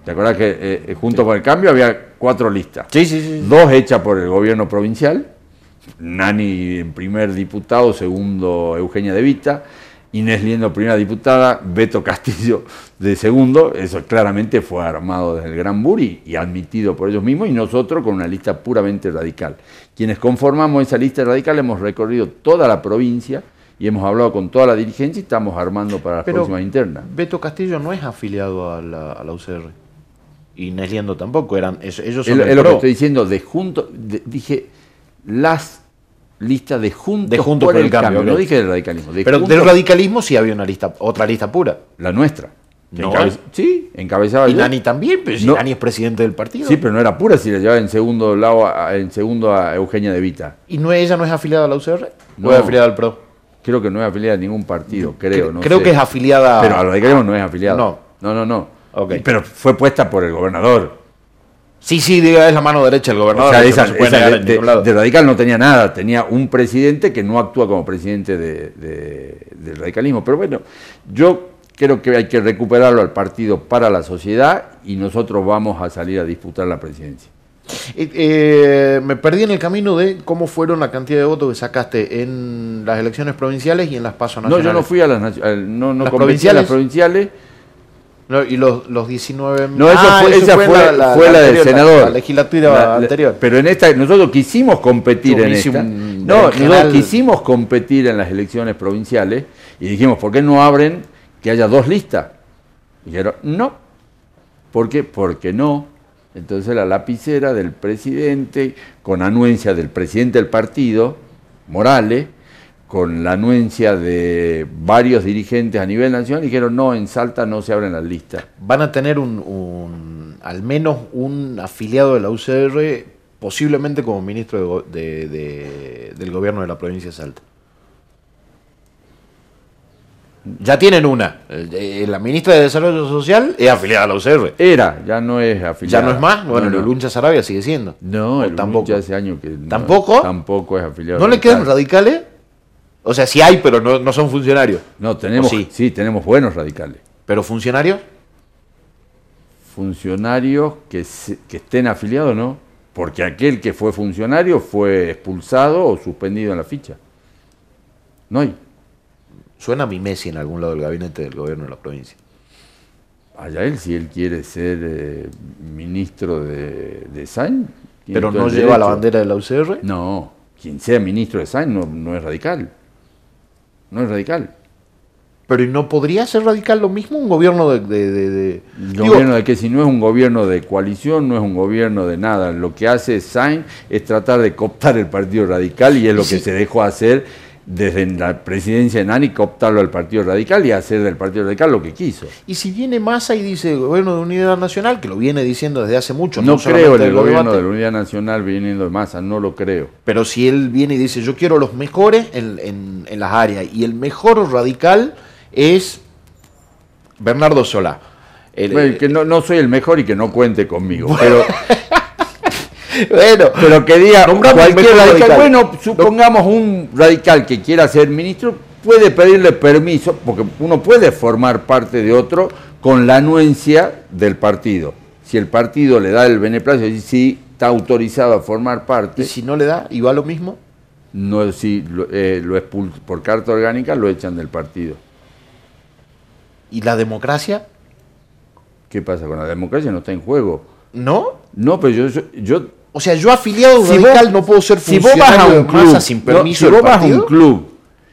¿Te acuerdas que eh, eh, junto con el cambio había cuatro listas? Sí, sí, sí. Dos hechas por el gobierno provincial, Nani en primer diputado, segundo Eugenia De Vita, Inés Liendo, primera diputada, Beto Castillo de segundo, eso claramente fue armado desde el Gran Buri y admitido por ellos mismos, y nosotros con una lista puramente radical. Quienes conformamos esa lista radical hemos recorrido toda la provincia y hemos hablado con toda la dirigencia y estamos armando para las próximas internas. Beto Castillo no es afiliado a la, UCR. Y Inés Liendo tampoco, eran, ellos son Es lo que estoy diciendo, de junto, dije, las lista de Juntos, de juntos por, el, cambio. No dije del radicalismo. Pero del radicalismo sí había una lista, otra lista pura. La nuestra. sí, encabezaba Y Nani también, pero si Nani es presidente del partido. Sí, pero no era pura si la llevaba en segundo lado en segundo a Eugenia De Vita. ¿Y no ella no es afiliada a la UCR? No, es afiliada al PRO? Creo que no es afiliada a ningún partido, creo. creo que es afiliada. Pero al radicalismo no es afiliada. No. No, no, no. Pero fue puesta por el gobernador. Sí, sí, diga, es la mano derecha del gobernador. O sea, de, radical no tenía nada, tenía un presidente que no actúa como presidente del radicalismo. Pero bueno, yo creo que hay que recuperarlo al partido para la sociedad y nosotros vamos a salir a disputar la presidencia. Eh, eh, me perdí en el camino de cómo fueron la cantidad de votos que sacaste en las elecciones provinciales y en las pasos nacionales. No, yo no fui a las, no, no provinciales? a las provinciales y los, los 19... No, eso ah, fue, esa fue, la, fue la, del senador. La, legislatura anterior. Pero en esta, nosotros quisimos competir en esta. No, nosotros quisimos competir en las elecciones provinciales y dijimos, ¿por qué no abren que haya dos listas? Y dijeron, no. ¿Por qué? Porque no. Entonces la lapicera del presidente, con anuencia del presidente del partido, Morales, con la anuencia de varios dirigentes a nivel nacional, dijeron no, en Salta no se abren las listas. Van a tener un, al menos un afiliado de la UCR, posiblemente como ministro de, del gobierno de la provincia de Salta. Ya tienen una. Eh, la ministra de Desarrollo Social es afiliada a la UCR. Era, ya no es afiliada. ¿Ya no es más? Bueno, el Luncha Sarabia sigue siendo. No, el tampoco. hace años que. ¿Tampoco? tampoco es afiliado. ¿No le quedan radicales? O sea, sí hay, pero no, son funcionarios. No, tenemos, sí? tenemos buenos radicales. ¿Pero funcionarios? Funcionarios que, que estén afiliados, no. Porque aquel que fue funcionario fue expulsado o suspendido en la ficha. No hay. Suena a mi Messi en algún lado del gabinete del gobierno de la provincia. Allá él, si él quiere ser eh, ministro de, de SAIN. ¿Pero no lleva la bandera de la UCR? No, quien sea ministro de SAIN no, no es radical no es radical. Pero ¿no podría ser radical lo mismo un gobierno de... de, gobierno de que si no es un gobierno de coalición, no es un gobierno de nada. Lo que hace Sainz es tratar de cooptar el Partido Radical y es lo que se dejó hacer desde la presidencia de Nani cooptarlo al Partido Radical y hacer del Partido Radical lo que quiso. Y si viene Massa y dice gobierno de unidad nacional, que lo viene diciendo desde hace mucho. No, creo en el gobierno de la unidad nacional viniendo de Massa, no lo creo. Pero si él viene y dice yo quiero los mejores en, en, las áreas y el mejor radical es Bernardo Solá. que no, no soy el mejor y que no cuente conmigo, pero... bueno, pero que diga cualquier radical, Bueno, supongamos un radical que quiera ser ministro, puede pedirle permiso, porque uno puede formar parte de otro con la anuencia del partido. Si el partido le da el beneplácito, y si está autorizado a formar parte. ¿Y si no le da y va lo mismo? No, si lo, eh, por carta orgánica lo echan del partido. ¿Y la democracia? ¿Qué pasa con la democracia? No está en juego. ¿No? No, pero yo, yo O sea, yo afiliado Si radical vos- no puedo ser si vos vas a funcionario un masa club, sin no, permiso si vos vas a un club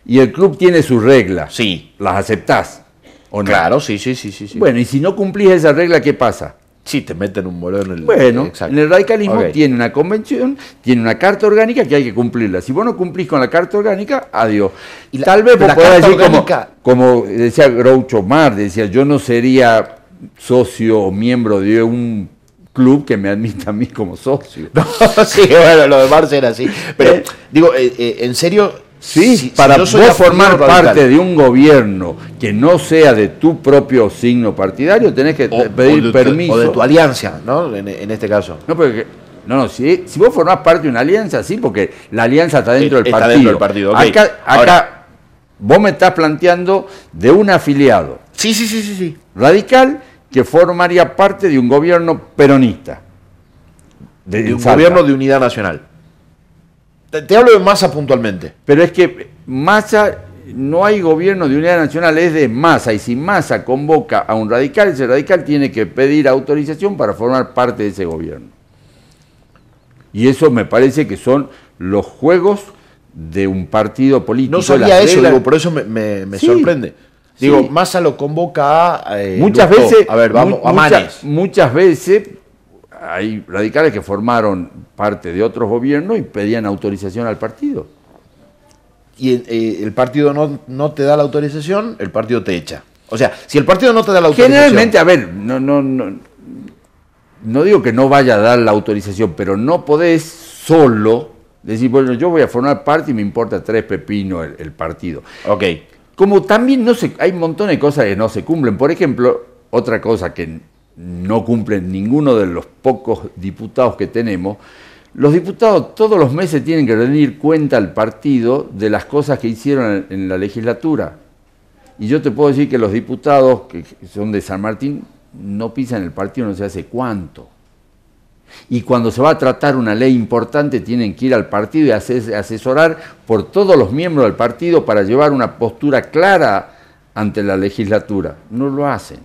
y el club tiene sus reglas, Sí. las aceptás o no. Claro, sí, sí, sí, sí. Bueno, y si no cumplís esa regla, ¿qué pasa? sí, te meten un bolón en el. Bueno, Exacto. en el radicalismo tiene una convención, tiene una carta orgánica que hay que cumplirla. Si vos no cumplís con la carta orgánica, adiós. Y la- Tal vez vos la podés decir como, orgánica- como decía Groucho Mar, decía, yo no sería socio o miembro de un club que me admita a mí como socio. No, sí, bueno, lo de Marx era así. Pero, Eh. digo, eh, eh, en serio. Sí, si- si para vos formar parte de un gobierno que no sea de tu propio signo partidario, tenés que o, pedir o de tu- permiso. o de tu alianza, ¿no? En, en este caso. No, porque, no, no, si, si vos formás parte de una alianza, sí, porque la alianza está dentro del está partido. dentro del partido, ok. Acá, acá Ahora- vos me estás planteando de un afiliado Sí, sí, sí, sí, sí. radical que formaría parte de un gobierno peronista. De, De un Salta. gobierno de unidad nacional. Te, te hablo de masa puntualmente. Pero es que Massa, no hay gobierno de unidad nacional, es de Massa. Y si Massa convoca a un radical, ese radical tiene que pedir autorización para formar parte de ese gobierno. Y eso me parece que son los juegos de un partido político. No sabía eso, digo, por eso me, me- me Sí, sorprende. Digo, sí. Massa lo convoca a. eh, muchas veces, A ver, vamos, mu- a muchas veces hay radicales que formaron parte de otros gobiernos y pedían autorización al partido. Y eh, el partido no, no te da la autorización, el partido te echa. O sea, si el partido no te da la autorización. Generalmente, a ver, no, no, no, no digo que no vaya a dar la autorización, pero no podés solo decir, bueno, yo voy a formar parte y me importa tres pepinos el, el partido. Ok. Como también no hay un montón de cosas que no se cumplen. Por ejemplo, otra cosa que no cumplen ninguno de los pocos diputados que tenemos, los diputados todos los meses tienen que rendir cuenta al partido de las cosas que hicieron en, la legislatura. Y yo te puedo decir que los diputados que son de San Martín no pisan el partido no sé hace cuánto. Y cuando se va a tratar una ley importante tienen que ir al partido y asesorar por todos los miembros del partido para llevar una postura clara ante la legislatura. No lo hacen.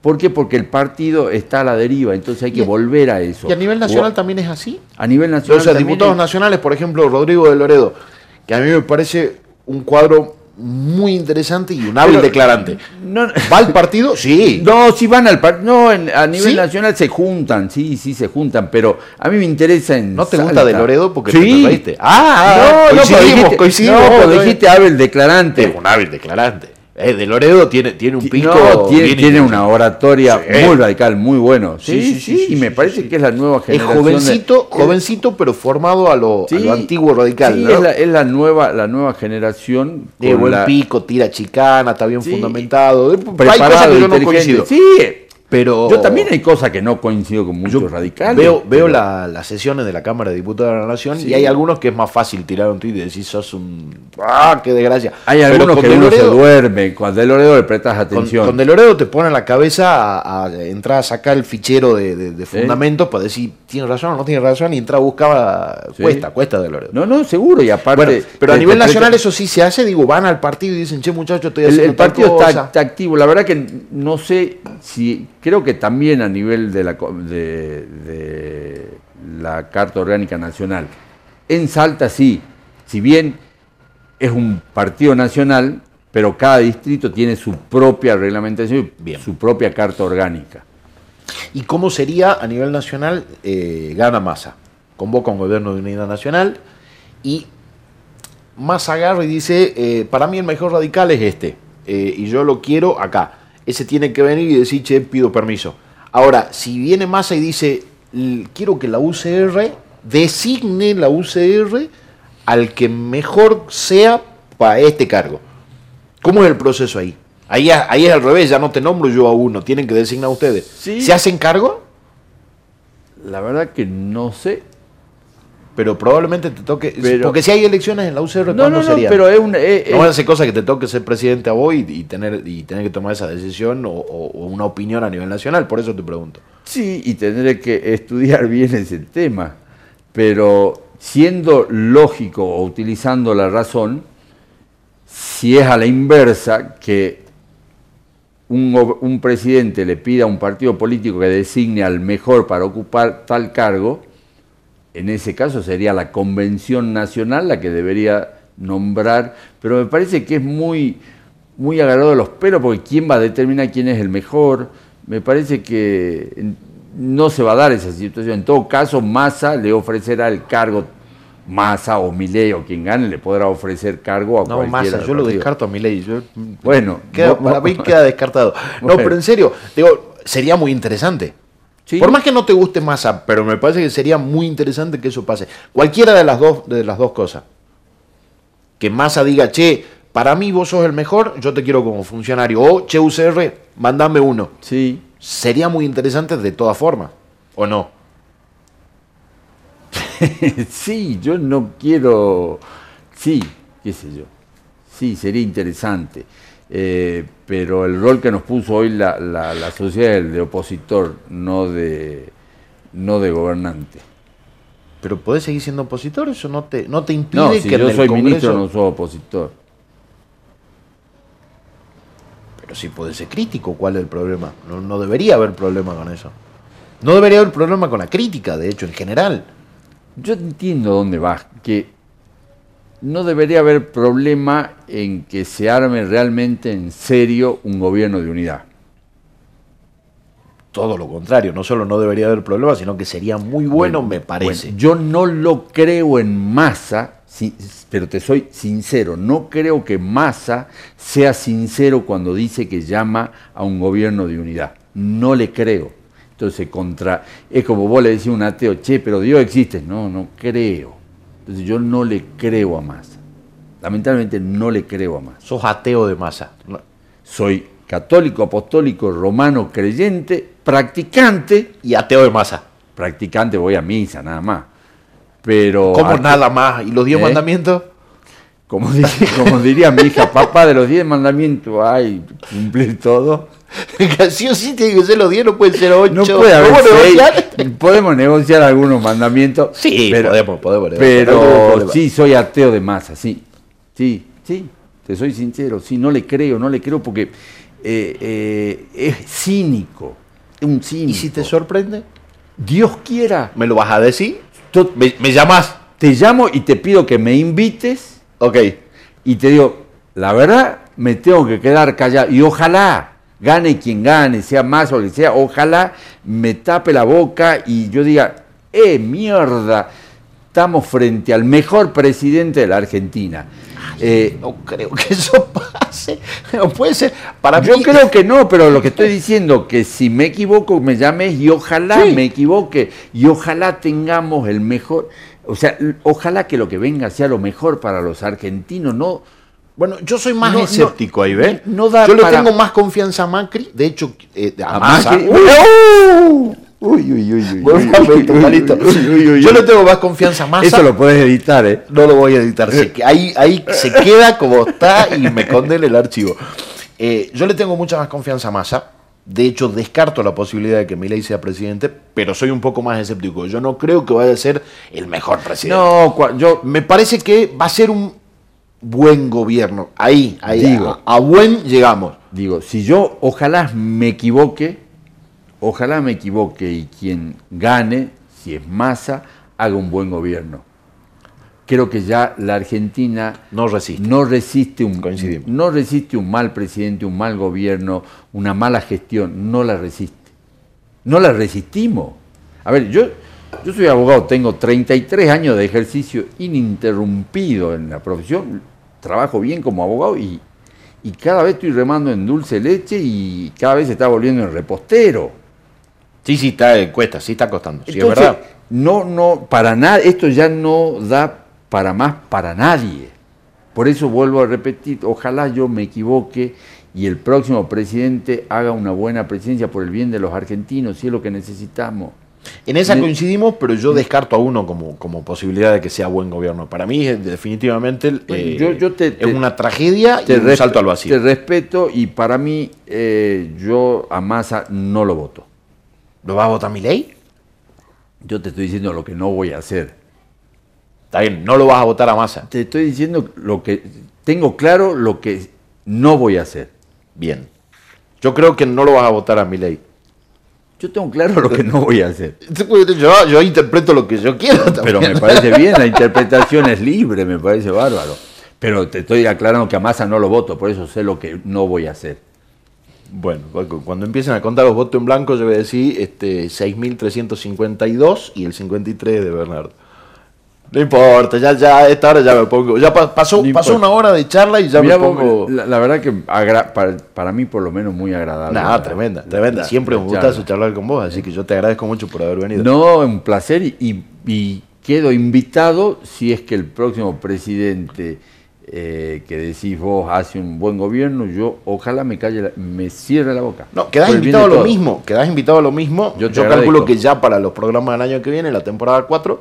¿Por qué? Porque el partido está a la deriva, entonces hay que Y- volver a eso. ¿Y a nivel nacional O- también es así? A nivel O nacional. sea, también diputados es- nacionales, por ejemplo, Rodrigo de Loredo, que a mí me parece un cuadro muy interesante y un hábil Pero- declarante. No, ¿Va al partido? Sí. No, si van al partido, no, en- a nivel ¿Sí? nacional se juntan, sí, sí se juntan, pero a mí me interesa en ¿No te Salta. gusta de Loredo porque sí. te? Ah, no, no, coincidimos, dijiste, coincidimos, no, dijiste Abel declarante. Es un hábil declarante. Eh, de Loredo tiene, tiene un pico. No, tiene, tiene una oratoria Sí. muy radical, muy bueno. Sí, Sí, sí, sí, sí, sí, y me sí, parece sí. que es la nueva Es generación. de- jovencito, jovencito, pero formado a lo, a Sí, lo antiguo radical. sí, ¿no? es, la, es la nueva, la nueva generación. Tiene con buen la- pico, tira chicana, está bien Sí. fundamentado. Hay cosas preparado, que yo no inteligente. coincido. Sí, Pero yo también hay cosas que no coincido con muchos radicales. Veo, la- las sesiones de la Cámara de Diputados de la Nación Sí. y hay algunos que es más fácil tirar un tuit y decir sos un... ¡Ah, qué desgracia! Hay Pero algunos con que uno se duerme, cuando de Loredo le prestas Con, atención. con De Loredo te pone en la cabeza a, a entrar a sacar el fichero de, de- de fundamentos para decir tiene razón o no tiene razón y entrar a buscar Sí. cuesta, cuesta De Loredo. No, no, seguro, y aparte... Bueno, pero a te- nivel nacional presta- eso sí se hace, digo, van al partido y dicen, che muchachos, estoy El, haciendo el tal partido está, cosa". está activo. La verdad que no sé si... Creo que también a nivel de la, co- de, de la Carta Orgánica Nacional. En Salta sí, si bien es un partido nacional, pero cada distrito tiene su propia reglamentación, Bien. su propia Carta Orgánica. ¿Y cómo sería a nivel nacional? eh, gana Massa, convoca un gobierno de unidad nacional y Massa agarra y dice, eh, para mí el mejor radical es este, eh, y yo lo quiero acá. Ese tiene que venir y decir, che, pido permiso. Ahora, si viene Massa y dice, "L- quiero que la UCR designe la UCR al que mejor sea para este cargo. ¿Cómo es el proceso ahí? Ahí, es- ahí es al revés, ya no te nombro yo a uno, tienen que designar ustedes. Sí. ¿Se hacen cargo? La verdad que no sé. Pero probablemente te toque. Pero- porque si hay elecciones en la UCR, No, ¿cuándo no, no, pero es una... es- no van a ser cosas que te toque ser presidente a vos y, y tener, y tener que tomar esa decisión o una opinión a nivel nacional, por eso te pregunto. Sí, y tendré que estudiar bien ese tema, pero siendo lógico o utilizando la razón, si es a la inversa, que un, un presidente le pida a un partido político que designe al mejor para ocupar tal cargo, en ese caso sería la Convención Nacional la que debería nombrar, pero me parece que es muy, muy agarrado de los pelos, porque ¿quién va a determinar quién es el mejor? Me parece que no se va a dar esa situación. En todo caso, Massa le ofrecerá el cargo, Massa o Milei o quien gane, le podrá ofrecer cargo a No, cualquiera. Massa, del yo lo descarto a mi ley. Bueno, Queda- no- para no- mí queda descartado. No, Bueno. pero en serio, digo, sería muy interesante. Sí. Por más que no te guste Massa, pero me parece que sería muy interesante que eso pase. Cualquiera de las dos, de las dos cosas. Que Massa diga, che, para mí vos sos el mejor, yo te quiero como funcionario. O, che, UCR, mandame uno. Sí, Sería muy interesante de todas formas. ¿O no? sí, yo no quiero. Sí, qué sé yo. Sí, sería interesante. Eh, pero el rol que nos puso hoy la, la- la sociedad es el de opositor, no de, no de gobernante. Pero podés seguir siendo opositor, eso no te, no te impide No, que si en yo el soy Congreso- ministro, no soy opositor. Pero sí puede ser crítico, ¿cuál es el problema? No, no debería haber problema con eso. No debería haber problema con la crítica, de hecho, en general. Yo entiendo dónde vas, que no debería haber problema en que se arme realmente en serio un gobierno de unidad. Todo lo contrario, no solo no debería haber problema, sino que sería muy bueno, me parece. Bueno, yo no lo creo en masa, sí, pero te soy sincero, no creo que Massa sea sincero cuando dice que llama a un gobierno de unidad. No le creo. Entonces, contra, es como vos le decís a un ateo, che, pero Dios existe. No, no creo. Entonces, yo no le creo a Massa. Lamentablemente, no le creo a Massa. Sos ateo de masa. No. Soy católico, apostólico, romano, creyente, practicante. Y ateo de masa. Practicante, voy a misa, nada más. Pero. ¿Cómo nada más? ¿Y los diez ¿Eh? mandamientos? Como, dice- como diría mi hija, papá, de los diez mandamientos, ay, cumplir todo. sí o sí tiene que ser los diez, no pueden ser ocho. No puede haber. Podemos negociar algunos mandamientos. Sí, pero, podemos, podemos. Pero sí, soy ateo de masa, sí. Sí, sí, te soy sincero, sí, no le creo, no le creo porque eh, eh, es cínico, es un cínico. ¿Y si te sorprende? Dios quiera, ¿Me lo vas a decir? to- ¿Me, me llamas? te llamo y te pido que me invites Ok. y te digo, la verdad, me tengo que quedar callado. Y ojalá gane quien gane, sea más o que sea, ojalá me tape la boca y yo diga, eh, mierda, estamos frente al mejor presidente de la Argentina. Eh, No creo que eso pase. No puede ser. Para yo mí, creo que no, pero lo que estoy diciendo, que si me equivoco, me llames y ojalá Sí. me equivoque y ojalá tengamos el mejor, o sea, ojalá que lo que venga sea lo mejor para los argentinos, no... Bueno, yo soy más No, no, escéptico ahí, ¿ves? no da yo le para- tengo más confianza a Macri. De hecho, eh, a, A Massa. Macri-. Uy, uy, uy, uy. Yo le tengo más confianza a Massa. Eso lo puedes editar, ¿eh? No lo voy a editar. se que- ahí, ahí se queda como está y me condena el archivo. Eh, yo le tengo mucha más confianza a Massa. De hecho, descarto la posibilidad de que Milei sea presidente, pero soy un poco más escéptico. Yo no creo que vaya a ser el mejor presidente. No, yo Me parece que va a ser un buen gobierno. Ahí, ahí. Digo. a, a buen llegamos. digo, si yo ojalá me equivoque, ojalá me equivoque y quien gane, si es Massa, haga un buen gobierno. Creo que ya la Argentina No resiste. no resiste un no resiste un mal presidente, un mal gobierno, una mala gestión, no la resiste. No la resistimos. A ver, yo yo soy abogado, tengo 33 años de ejercicio ininterrumpido en la profesión, trabajo bien como abogado y, y cada vez estoy remando en dulce leche y cada vez se está volviendo en repostero. Sí, sí, está, eh, cuesta, sí está costando. Sí, es verdad. no, no, para nada, esto ya no da para más para nadie. Por eso vuelvo a repetir, ojalá yo me equivoque y el próximo presidente haga una buena presidencia por el bien de los argentinos, si es lo que necesitamos. En esa coincidimos, pero yo descarto a uno como, como posibilidad de que sea buen gobierno. Para mí, definitivamente, eh, yo- yo te- te- es una tragedia y un salto al Te vacío. respeto y para mí eh, yo a Massa no lo voto. ¿Lo va a votar mi ley? Yo te estoy diciendo lo que no voy a hacer. Está bien, no lo vas a votar a masa. Te estoy diciendo lo que tengo claro lo que no voy a hacer. Bien. Yo creo que no lo vas a votar a mi ley. Yo tengo claro lo que no voy a hacer. Yo, yo interpreto lo que yo quiero. Pero me parece bien, la interpretación es libre, me parece bárbaro. Pero te estoy aclarando que a Massa no lo voto, por eso sé lo que no voy a hacer. Bueno, cuando empiecen a contar los votos en blanco, yo voy a decir este, 6.352 y el 53 de Bernardo. No importa, ya, ya esta hora ya me pongo. Ya pasó, pasó una hora de charla y ya me pongo. La, verdad que para, mí, por lo menos, muy agradable. Nada, tremenda, tremenda. Siempre un gustazo charlar con vos, así que yo te agradezco mucho por haber venido. No, un placer y, y quedo invitado si es que el próximo presidente eh, que decís vos hace un buen gobierno, yo ojalá me calle me cierre la boca. No, quedás invitado a lo mismo, quedás invitado a lo mismo. Yo, calculo que ya para los programas del año que viene, la temporada 4,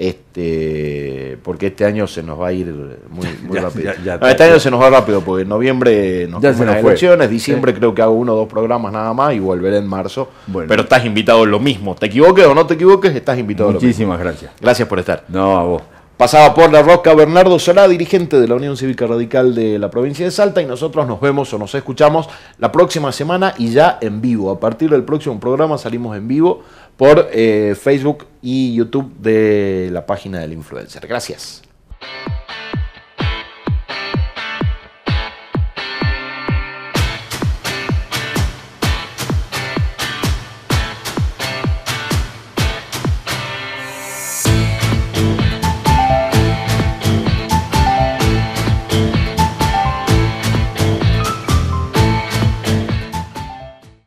este, porque este año se nos va a ir muy, rápido. este año se nos va rápido, porque en noviembre nos ya las elecciones, diciembre creo que hago uno o dos programas nada más y volveré en marzo. Pero estás invitado lo mismo. Te equivoques o no te equivoques, estás invitado a lo mismo. Muchísimas gracias. Gracias por estar. No, a vos. Pasaba por la rosca Bernardo Solá, dirigente de la Unión Cívica Radical de la provincia de Salta, y nosotros nos vemos o nos escuchamos la próxima semana y ya en vivo. A partir del próximo programa salimos en vivo por eh, Facebook y YouTube de la página del influencer. Gracias.